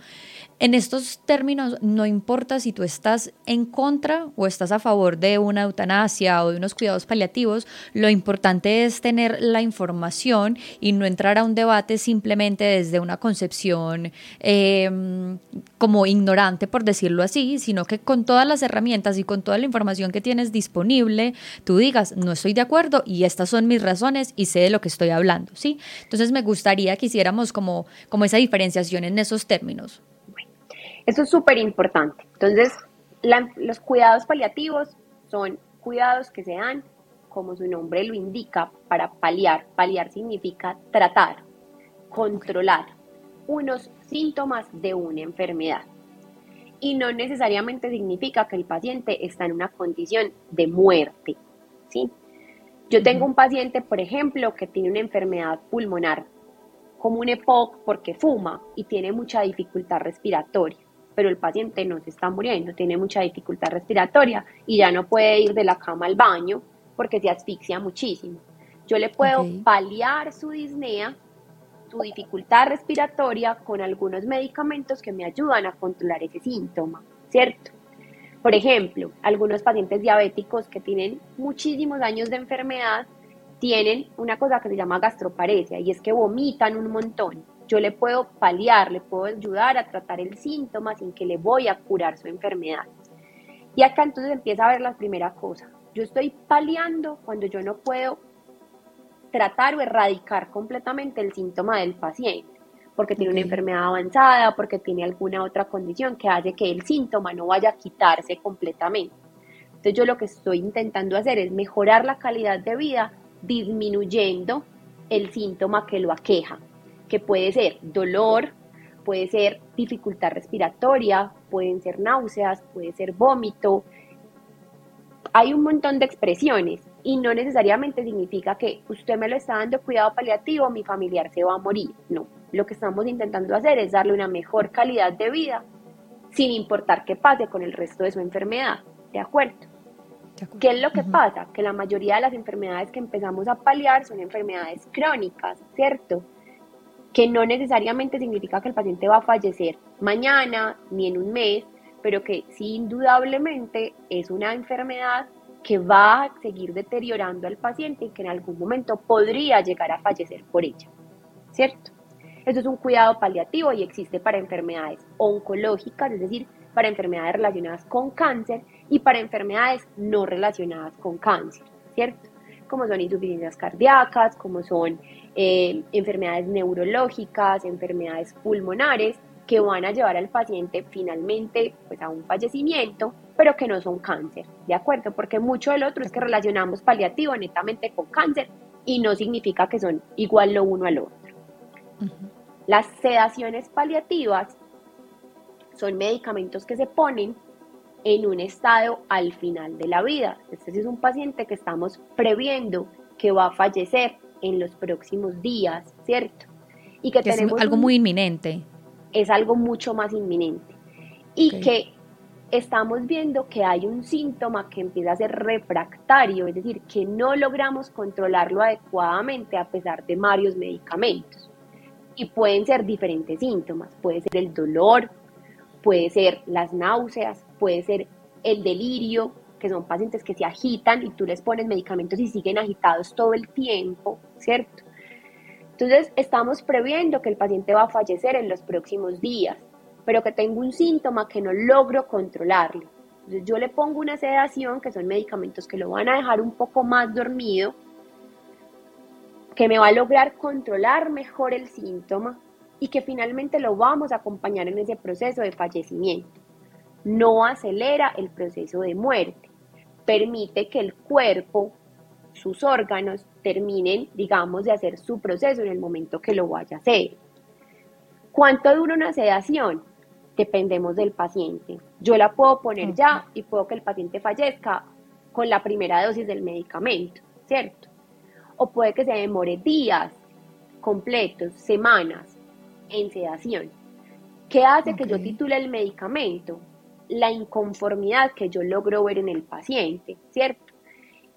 en estos términos, no importa si tú estás en contra o estás a favor de una eutanasia o de unos cuidados paliativos, lo importante es tener la información y no entrar a un debate simplemente desde una concepción em, como ignorante, por decirlo así, sino que con todas las herramientas y con toda la información que tienes disponible, tú digas, no estoy de acuerdo y estas son mis razones y sé de lo que estoy hablando, ¿sí? Entonces me gustaría que hiciéramos como, como esa diferenciación en esos términos. Eso es súper importante. Entonces, los cuidados paliativos son cuidados que se dan, como su nombre lo indica, para paliar. Paliar significa tratar, controlar unos síntomas de una enfermedad. Y no necesariamente significa que el paciente está en una condición de muerte. ¿sí? Yo tengo un paciente, por ejemplo, que tiene una enfermedad pulmonar como un EPOC porque fuma y tiene mucha dificultad respiratoria pero el paciente no se está muriendo, tiene mucha dificultad respiratoria y ya no puede ir de la cama al baño porque se asfixia muchísimo. Yo le puedo paliar su disnea, su dificultad respiratoria con algunos medicamentos que me ayudan a controlar ese síntoma, ¿cierto? Por ejemplo, algunos pacientes diabéticos que tienen muchísimos años de enfermedad tienen una cosa que se llama gastroparesia y es que vomitan un montón yo le puedo paliar, le puedo ayudar a tratar el síntoma sin que le voy a curar su enfermedad. Y acá entonces empieza a ver la primera cosa. Yo estoy paliando cuando yo no puedo tratar o erradicar completamente el síntoma del paciente, porque tiene una enfermedad avanzada, porque tiene alguna otra condición que hace que el síntoma no vaya a quitarse completamente. Entonces yo lo que estoy intentando hacer es mejorar la calidad de vida disminuyendo el síntoma que lo aqueja que puede ser dolor, puede ser dificultad respiratoria, pueden ser náuseas, puede ser vómito. Hay un montón de expresiones y no necesariamente significa que usted me lo está dando cuidado paliativo, mi familiar se va a morir. No, lo que estamos intentando hacer es darle una mejor calidad de vida sin importar qué pase con el resto de su enfermedad. ¿De acuerdo? ¿Qué es lo que pasa? Que la mayoría de las enfermedades que empezamos a paliar son enfermedades crónicas, ¿cierto? Que no necesariamente significa que el paciente va a fallecer mañana ni en un mes, pero que sí indudablemente es una enfermedad que va a seguir deteriorando al paciente y que en algún momento podría llegar a fallecer por ella, ¿cierto? Eso es un cuidado paliativo y existe para enfermedades oncológicas, es decir, para enfermedades relacionadas con cáncer y para enfermedades no relacionadas con cáncer, ¿cierto? Como son insuficiencias cardíacas, como son eh, enfermedades neurológicas, enfermedades pulmonares, que van a llevar al paciente finalmente pues, a un fallecimiento, pero que no son cáncer, ¿de acuerdo? Porque mucho del otro es que relacionamos paliativo netamente con cáncer y no significa que son igual lo uno al otro. Las sedaciones paliativas son medicamentos que se ponen en un estado al final de la vida. Este es un paciente que estamos previendo que va a fallecer en los próximos días, ¿cierto? Y que, tenemos es algo muy inminente. Es algo mucho más inminente. Y que estamos viendo que hay un síntoma que empieza a ser refractario, es decir, que no logramos controlarlo adecuadamente a pesar de varios medicamentos. Y pueden ser diferentes síntomas, puede ser el dolor, puede ser las náuseas, puede ser el delirio, que son pacientes que se agitan y tú les pones medicamentos y siguen agitados todo el tiempo, ¿cierto? Entonces, estamos previendo que el paciente va a fallecer en los próximos días, pero que tengo un síntoma que no logro controlarlo. Entonces, yo le pongo una sedación, que son medicamentos que lo van a dejar un poco más dormido, que me va a lograr controlar mejor el síntoma, y que finalmente lo vamos a acompañar en ese proceso de fallecimiento. No acelera el proceso de muerte, permite que el cuerpo, sus órganos, terminen, digamos, de hacer su proceso en el momento que lo vaya a hacer. ¿Cuánto dura una sedación? Dependemos del paciente. Yo la puedo poner ya y puedo que el paciente fallezca con la primera dosis del medicamento, ¿cierto? O puede que se demore días completos, semanas, en sedación. ¿Qué hace que yo titule el medicamento? La inconformidad que yo logro ver en el paciente, ¿cierto?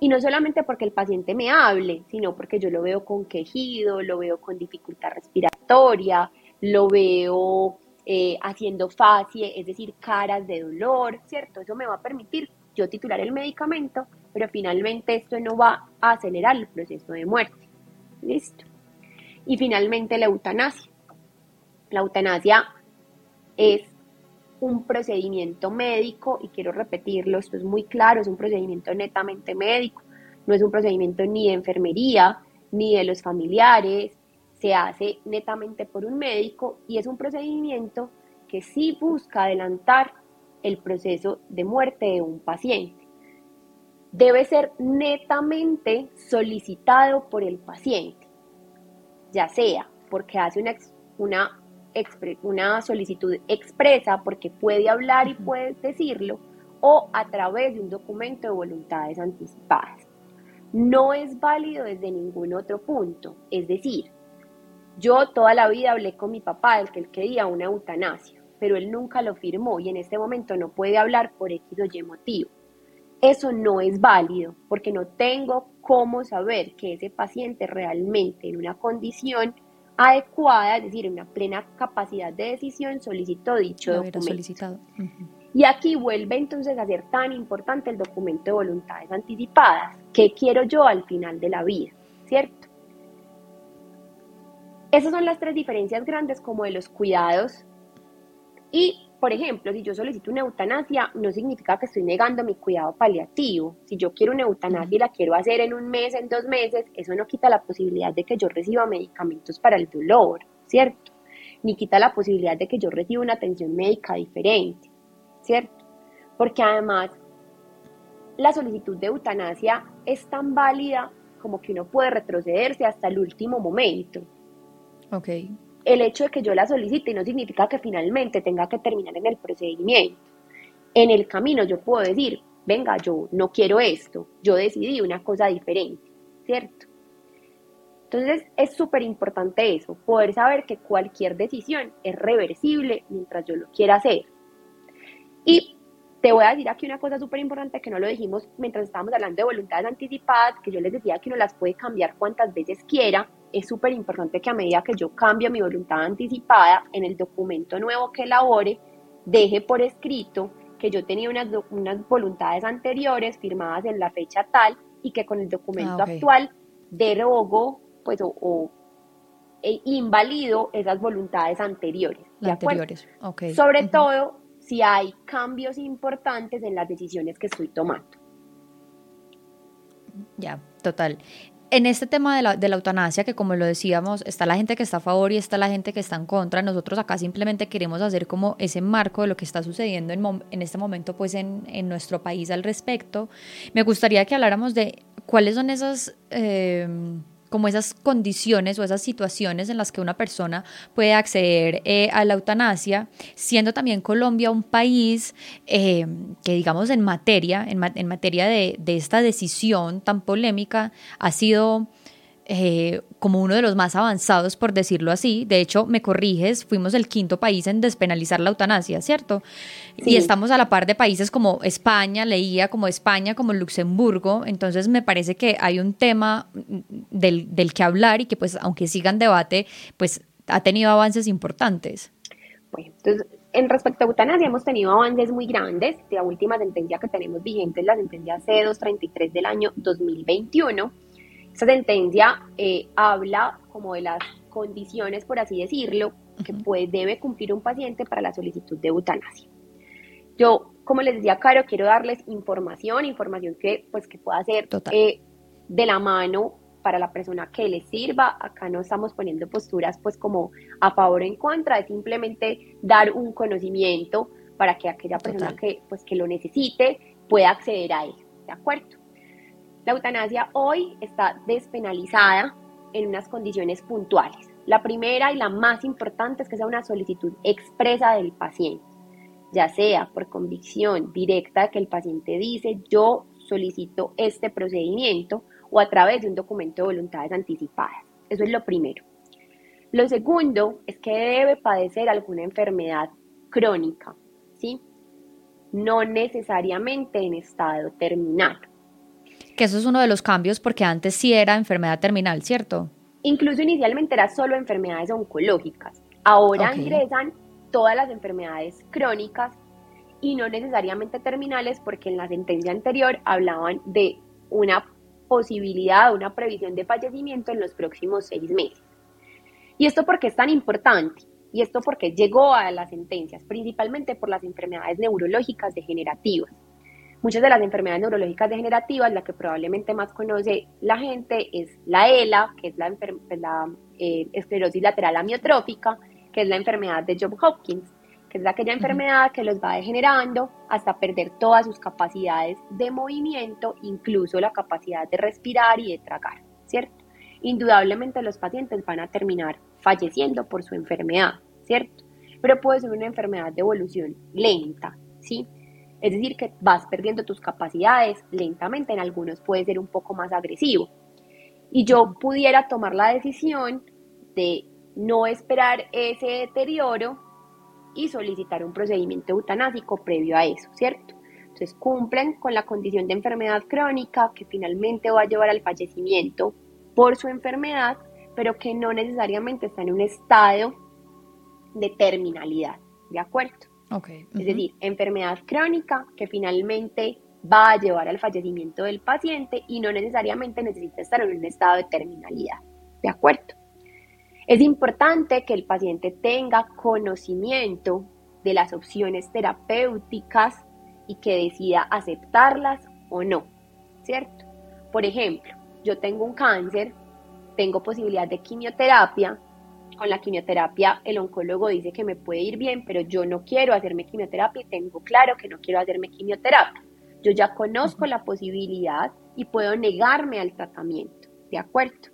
Y no solamente porque el paciente me hable, sino porque yo lo veo con quejido, lo veo con dificultad respiratoria, lo veo eh, haciendo facie, es decir, caras de dolor, ¿cierto? Eso me va a permitir yo titular el medicamento, pero finalmente esto no va a acelerar el proceso de muerte. ¿Listo? Y finalmente la eutanasia. La eutanasia es un procedimiento médico, y quiero repetirlo, esto es muy claro, es un procedimiento netamente médico, no es un procedimiento ni de enfermería, ni de los familiares, se hace netamente por un médico y es un procedimiento que sí busca adelantar el proceso de muerte de un paciente. Debe ser netamente solicitado por el paciente, ya sea porque hace una, una solicitud expresa porque puede hablar y puede decirlo o a través de un documento de voluntades anticipadas. No es válido desde ningún otro punto, es decir, yo toda la vida hablé con mi papá del que él quería una eutanasia, pero él nunca lo firmó y en este momento no puede hablar por X o Y motivo. Eso no es válido porque no tengo cómo saber que ese paciente realmente en una condición adecuada, es decir, una plena capacidad de decisión, solicitó dicho documento. Solicitado. Y aquí vuelve entonces a ser tan importante el documento de voluntades anticipadas. ¿Qué quiero yo al final de la vida? ¿Cierto? Esas son las tres diferencias grandes como de los cuidados y por ejemplo, si yo solicito una eutanasia, no significa que estoy negando mi cuidado paliativo. Si yo quiero una eutanasia y la quiero hacer en un mes, en dos meses, eso no quita la posibilidad de que yo reciba medicamentos para el dolor, ¿cierto? Ni quita la posibilidad de que yo reciba una atención médica diferente, ¿cierto? Porque además, la solicitud de eutanasia es tan válida como que uno puede retrocederse hasta el último momento. Ok el hecho de que yo la solicite no significa que finalmente tenga que terminar en el procedimiento. En el camino yo puedo decir, venga, yo no quiero esto, yo decidí una cosa diferente, ¿cierto? Entonces es súper importante eso, poder saber que cualquier decisión es reversible mientras yo lo quiera hacer. Y te voy a decir aquí una cosa súper importante que no lo dijimos mientras estábamos hablando de voluntades anticipadas, que yo les decía que uno las puede cambiar cuantas veces quiera, es súper importante que a medida que yo cambio mi voluntad anticipada en el documento nuevo que elabore, deje por escrito que yo tenía unas, unas voluntades anteriores firmadas en la fecha tal y que con el documento Ah, actual derogo pues o, o, e invalido esas voluntades anteriores. ¿de anteriores. Sobre todo si hay cambios importantes en las decisiones que estoy tomando. Ya, total. En este tema de la, de la eutanasia, que como lo decíamos, está la gente que está a favor y está la gente que está en contra, nosotros acá simplemente queremos hacer como ese marco de lo que está sucediendo en, en este momento pues en, en nuestro país al respecto. Me gustaría que habláramos de cuáles son esas... eh, como esas condiciones o esas situaciones en las que una persona puede acceder eh, a la eutanasia, siendo también Colombia un país eh, que, digamos, en materia, en, ma- en materia de, de esta decisión tan polémica, ha sido eh, como uno de los más avanzados, por decirlo así. De hecho, me corriges, fuimos el quinto país en despenalizar la eutanasia, ¿cierto? Sí. Y estamos a la par de países como España, leía como España, como Luxemburgo. Entonces, me parece que hay un tema del, del que hablar y que, pues, aunque siga en debate, pues ha tenido avances importantes. Bueno, entonces, en respecto a eutanasia hemos tenido avances muy grandes. La última sentencia que tenemos vigente es la sentencia C233 del año 2021. Esta sentencia eh, habla como de las condiciones, por así decirlo, que puede, debe cumplir un paciente para la solicitud de eutanasia. Yo, como les decía, Caro, quiero darles información, información que, pues, que pueda ser eh, de la mano para la persona que le sirva. Acá no estamos poniendo posturas pues como a favor o en contra, es simplemente dar un conocimiento para que aquella persona Total. que, pues, que lo necesite pueda acceder a él. ¿De acuerdo? La eutanasia hoy está despenalizada en unas condiciones puntuales. La primera y la más importante es que sea una solicitud expresa del paciente, ya sea por convicción directa que el paciente dice yo solicito este procedimiento o a través de un documento de voluntades anticipadas. Eso es lo primero. Lo segundo es que debe padecer alguna enfermedad crónica, ¿sí? No necesariamente en estado terminal. Que eso es uno de los cambios porque antes sí era enfermedad terminal, ¿cierto? Incluso inicialmente era solo enfermedades oncológicas. Ahora ingresan todas las enfermedades crónicas y no necesariamente terminales porque en la sentencia anterior hablaban de una posibilidad, una previsión de fallecimiento en los próximos seis meses. ¿Y esto por qué es tan importante? Y esto porque llegó a las sentencias, principalmente por las enfermedades neurológicas degenerativas. Muchas de las enfermedades neurológicas degenerativas, la que probablemente más conoce la gente es la ELA, que es la, pues, la, eh, esclerosis lateral amiotrófica, que es la enfermedad de Job Hopkins, que es aquella enfermedad que los va degenerando hasta perder todas sus capacidades de movimiento, incluso la capacidad de respirar y de tragar, ¿cierto? Indudablemente los pacientes van a terminar falleciendo por su enfermedad, ¿cierto? Pero puede ser una enfermedad de evolución lenta, ¿sí? Es decir, que vas perdiendo tus capacidades lentamente, en algunos puede ser un poco más agresivo. Y yo pudiera tomar la decisión de no esperar ese deterioro y solicitar un procedimiento eutanásico previo a eso, ¿cierto? Entonces cumplen con la condición de enfermedad crónica que finalmente va a llevar al fallecimiento por su enfermedad, pero que no necesariamente está en un estado de terminalidad, ¿de acuerdo? Es decir, enfermedad crónica que finalmente va a llevar al fallecimiento del paciente y no necesariamente necesita estar en un estado de terminalidad. ¿De acuerdo? Es importante que el paciente tenga conocimiento de las opciones terapéuticas y que decida aceptarlas o no, ¿cierto? Por ejemplo, yo tengo un cáncer, tengo posibilidad de quimioterapia, con la quimioterapia el oncólogo dice que me puede ir bien, pero yo no quiero hacerme quimioterapia y tengo claro que no quiero hacerme quimioterapia. Yo ya conozco la posibilidad y puedo negarme al tratamiento, ¿de acuerdo?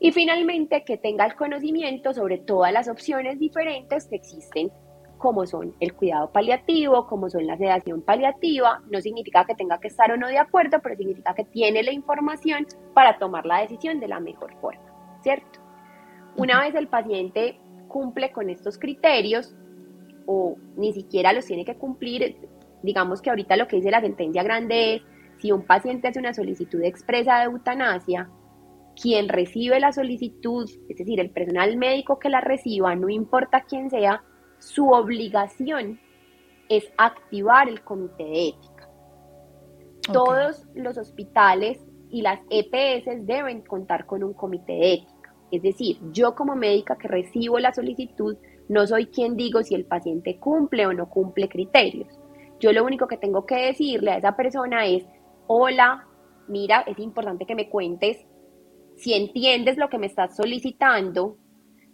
Y finalmente que tenga el conocimiento sobre todas las opciones diferentes que existen, como son el cuidado paliativo, como son la sedación paliativa. No significa que tenga que estar o no de acuerdo, pero significa que tiene la información para tomar la decisión de la mejor forma, ¿cierto? Una vez el paciente cumple con estos criterios o ni siquiera los tiene que cumplir, digamos que ahorita lo que dice la sentencia grande es, si un paciente hace una solicitud expresa de eutanasia, quien recibe la solicitud, es decir, el personal médico que la reciba, no importa quién sea, su obligación es activar el comité de ética. Todos los hospitales y las EPS deben contar con un comité de ética. Es decir, yo como médica que recibo la solicitud, no soy quien digo si el paciente cumple o no cumple criterios. Yo lo único que tengo que decirle a esa persona es, hola, mira, es importante que me cuentes si entiendes lo que me estás solicitando,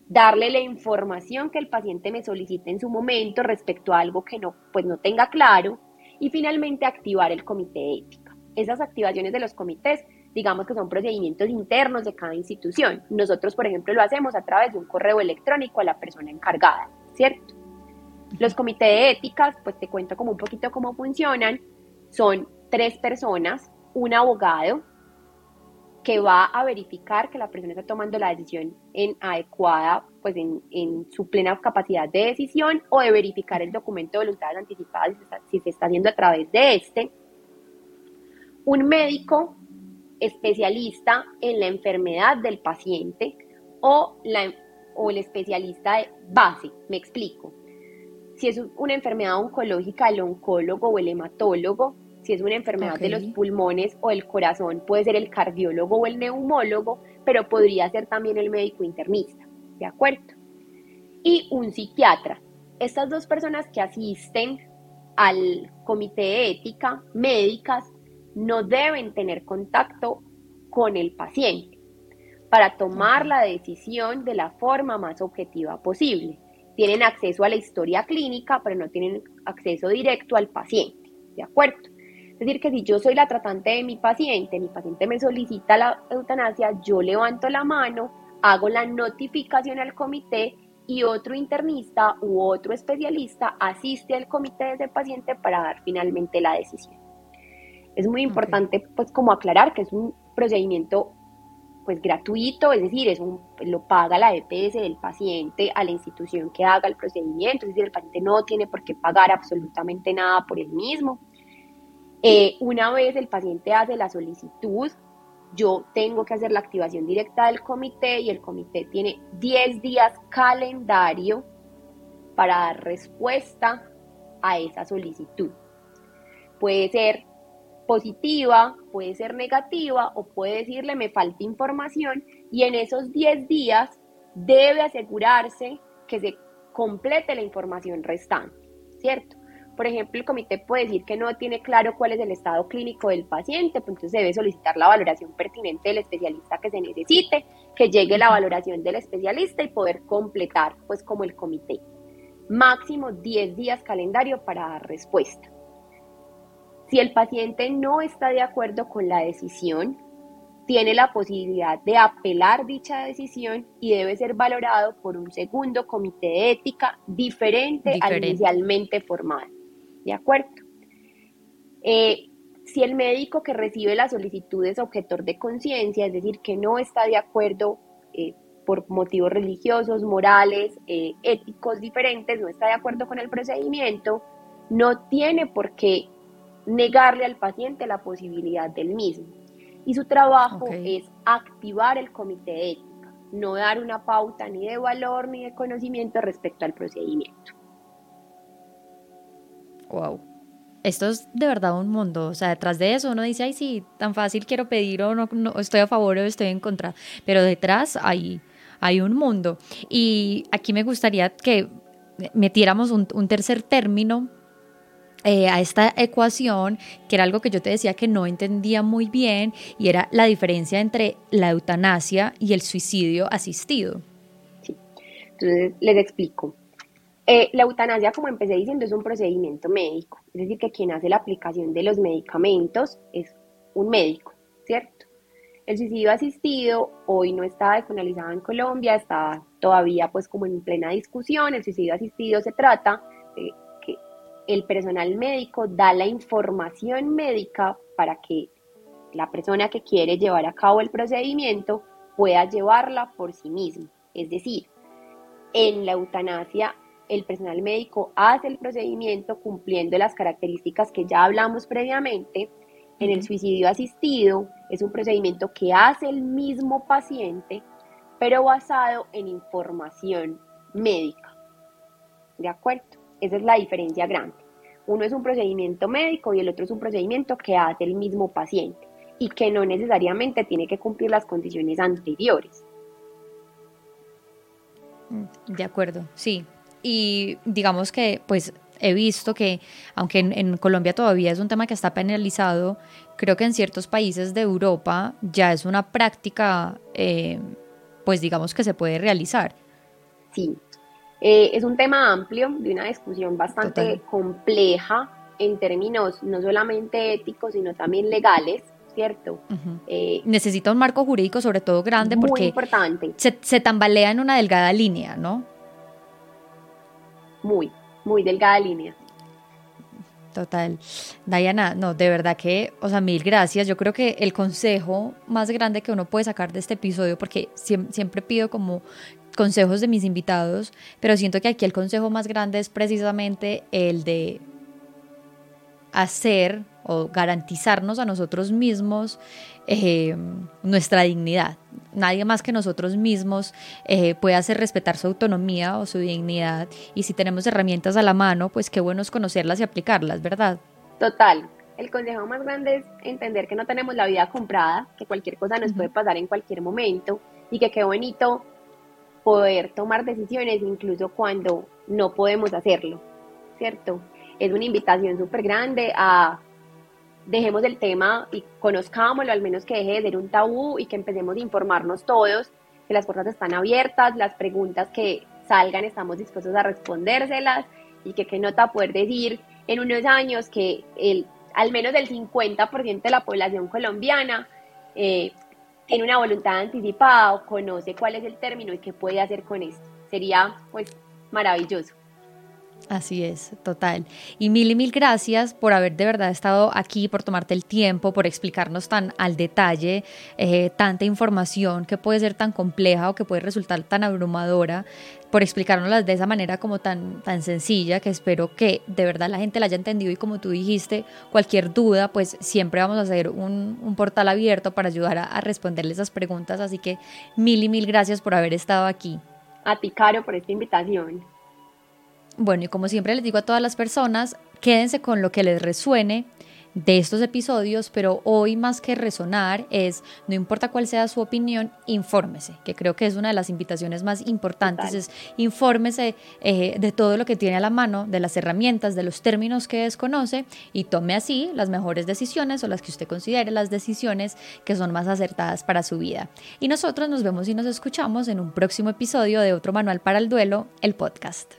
darle la información que el paciente me solicite en su momento respecto a algo que no, pues no tenga claro y finalmente activar el comité de ética. Esas activaciones de los comités, digamos que son procedimientos internos de cada institución. Nosotros, por ejemplo, lo hacemos a través de un correo electrónico a la persona encargada, ¿cierto? Los comités de éticas, pues te cuento como un poquito cómo funcionan. Son tres personas, un abogado, que va a verificar que la persona está tomando la decisión en adecuada, pues en, su plena capacidad de decisión o de verificar el documento de voluntades anticipadas si se está haciendo a través de este. Un médico especialista en la enfermedad del paciente o, la, o el especialista de base, me explico. Si es una enfermedad oncológica, el oncólogo o el hematólogo, si es una enfermedad de los pulmones o el corazón, puede ser el cardiólogo o el neumólogo, pero podría ser también el médico internista, ¿de acuerdo? Y un psiquiatra. Estas dos personas que asisten al comité de ética médicas no deben tener contacto con el paciente para tomar la decisión de la forma más objetiva posible. Tienen acceso a la historia clínica, pero no tienen acceso directo al paciente, ¿de acuerdo? Es decir, que si yo soy la tratante de mi paciente, mi paciente me solicita la eutanasia, yo levanto la mano, hago la notificación al comité y otro internista u otro especialista asiste al comité de ese paciente para dar finalmente la decisión. Es muy importante pues como aclarar que es un procedimiento pues gratuito, es decir, es un, lo paga la EPS del paciente a la institución que haga el procedimiento, es decir, el paciente no tiene por qué pagar absolutamente nada por el mismo. Eh, una vez el paciente hace la solicitud, yo tengo que hacer la activación directa del comité y el comité tiene 10 días calendario para dar respuesta a esa solicitud. Puede ser positiva, puede ser negativa o puede decirle me falta información y en esos 10 días debe asegurarse que se complete la información restante, ¿cierto? Por ejemplo, el comité puede decir que no tiene claro cuál es el estado clínico del paciente, pues entonces debe solicitar la valoración pertinente del especialista que se necesite, que llegue la valoración del especialista y poder completar pues como el comité. Máximo 10 días calendario para dar respuesta. Si el paciente no está de acuerdo con la decisión, tiene la posibilidad de apelar dicha decisión y debe ser valorado por un segundo comité de ética diferente, diferente. al inicialmente formado. ¿De acuerdo? Eh, si el médico que recibe la solicitud es objetor de conciencia, es decir, que no está de acuerdo eh, por motivos religiosos, morales, eh, éticos diferentes, no está de acuerdo con el procedimiento, no tiene por qué negarle al paciente la posibilidad del mismo. Y su trabajo es activar el comité de ética, no dar una pauta ni de valor ni de conocimiento respecto al procedimiento. Wow. Esto es de verdad un mundo. O sea, detrás de eso uno dice, ay, sí, tan fácil quiero pedir o no, estoy a favor o estoy en contra. Pero detrás hay, hay un mundo. Y aquí me gustaría que metiéramos un, tercer término eh, a esta ecuación, que era algo que yo te decía que no entendía muy bien, y era la diferencia entre la eutanasia y el suicidio asistido. Sí, entonces les explico. Eh, la eutanasia, como empecé diciendo, es un procedimiento médico, es decir, que quien hace la aplicación de los medicamentos es un médico, ¿cierto? El suicidio asistido hoy no está despenalizado en Colombia, está todavía pues como en plena discusión. El suicidio asistido se trata el personal médico da la información médica para que la persona que quiere llevar a cabo el procedimiento pueda llevarla por sí mismo. Es decir, en la eutanasia el personal médico hace el procedimiento cumpliendo las características que ya hablamos previamente. En el suicidio asistido es un procedimiento que hace el mismo paciente, pero basado en información médica. ¿De acuerdo? Esa es la diferencia grande. uno es un procedimiento médico y el otro es un procedimiento que hace el mismo paciente y que no necesariamente tiene que cumplir las condiciones anteriores. De acuerdo, sí. Y digamos que, pues, he visto que, aunque en, Colombia todavía es un tema que está penalizado, creo que en ciertos países de Europa ya es una práctica, eh, pues, digamos que se puede realizar. Sí, eh, es un tema amplio, de una discusión bastante compleja en términos no solamente éticos, sino también legales. ¿cierto? Eh, Necesita un marco jurídico sobre todo grande porque importante. Se, tambalea en una delgada línea, ¿no? Muy, muy delgada línea. Total. Diana, no, de verdad que, o sea, mil gracias. Yo creo que el consejo más grande que uno puede sacar de este episodio, porque siempre pido como consejos de mis invitados, pero siento que aquí el consejo más grande es precisamente el de hacer o garantizarnos a nosotros mismos eh, nuestra dignidad. Nadie más que nosotros mismos eh, puede hacer respetar su autonomía o su dignidad y si tenemos herramientas a la mano, pues qué bueno es conocerlas y aplicarlas, ¿verdad? Total. El consejo más grande es entender que no tenemos la vida comprada, que cualquier cosa nos puede pasar en cualquier momento y que qué bonito poder tomar decisiones incluso cuando no podemos hacerlo, ¿cierto? Es una invitación súper grande a dejemos el tema y conozcámoslo, al menos que deje de ser un tabú y que empecemos a informarnos todos, que las puertas están abiertas, las preguntas que salgan estamos dispuestos a respondérselas y que qué nota poder decir en unos años que el, al menos el 50% de la población colombiana eh, tiene una voluntad anticipada o conoce cuál es el término y qué puede hacer con esto. Sería pues maravilloso. Así es, total. Y mil y mil gracias por haber de verdad estado aquí, por tomarte el tiempo, por explicarnos tan al detalle eh, tanta información que puede ser tan compleja o que puede resultar tan abrumadora, por explicárnoslas de esa manera como tan, tan sencilla, que espero que de verdad la gente la haya entendido y como tú dijiste, cualquier duda, pues siempre vamos a hacer un, un portal abierto para ayudar a, a responderle esas preguntas. Así que mil y mil gracias por haber estado aquí. A ti, Caro, por esta invitación. Bueno, y como siempre les digo a todas las personas, quédense con lo que les resuene de estos episodios, pero hoy más que resonar es, no importa cuál sea su opinión, infórmese, que creo que es una de las invitaciones más importantes, es infórmese eh, de todo lo que tiene a la mano, de las herramientas, de los términos que desconoce y tome así las mejores decisiones o las que usted considere las decisiones que son más acertadas para su vida. Y nosotros nos vemos y nos escuchamos en un próximo episodio de otro manual para el duelo, el podcast.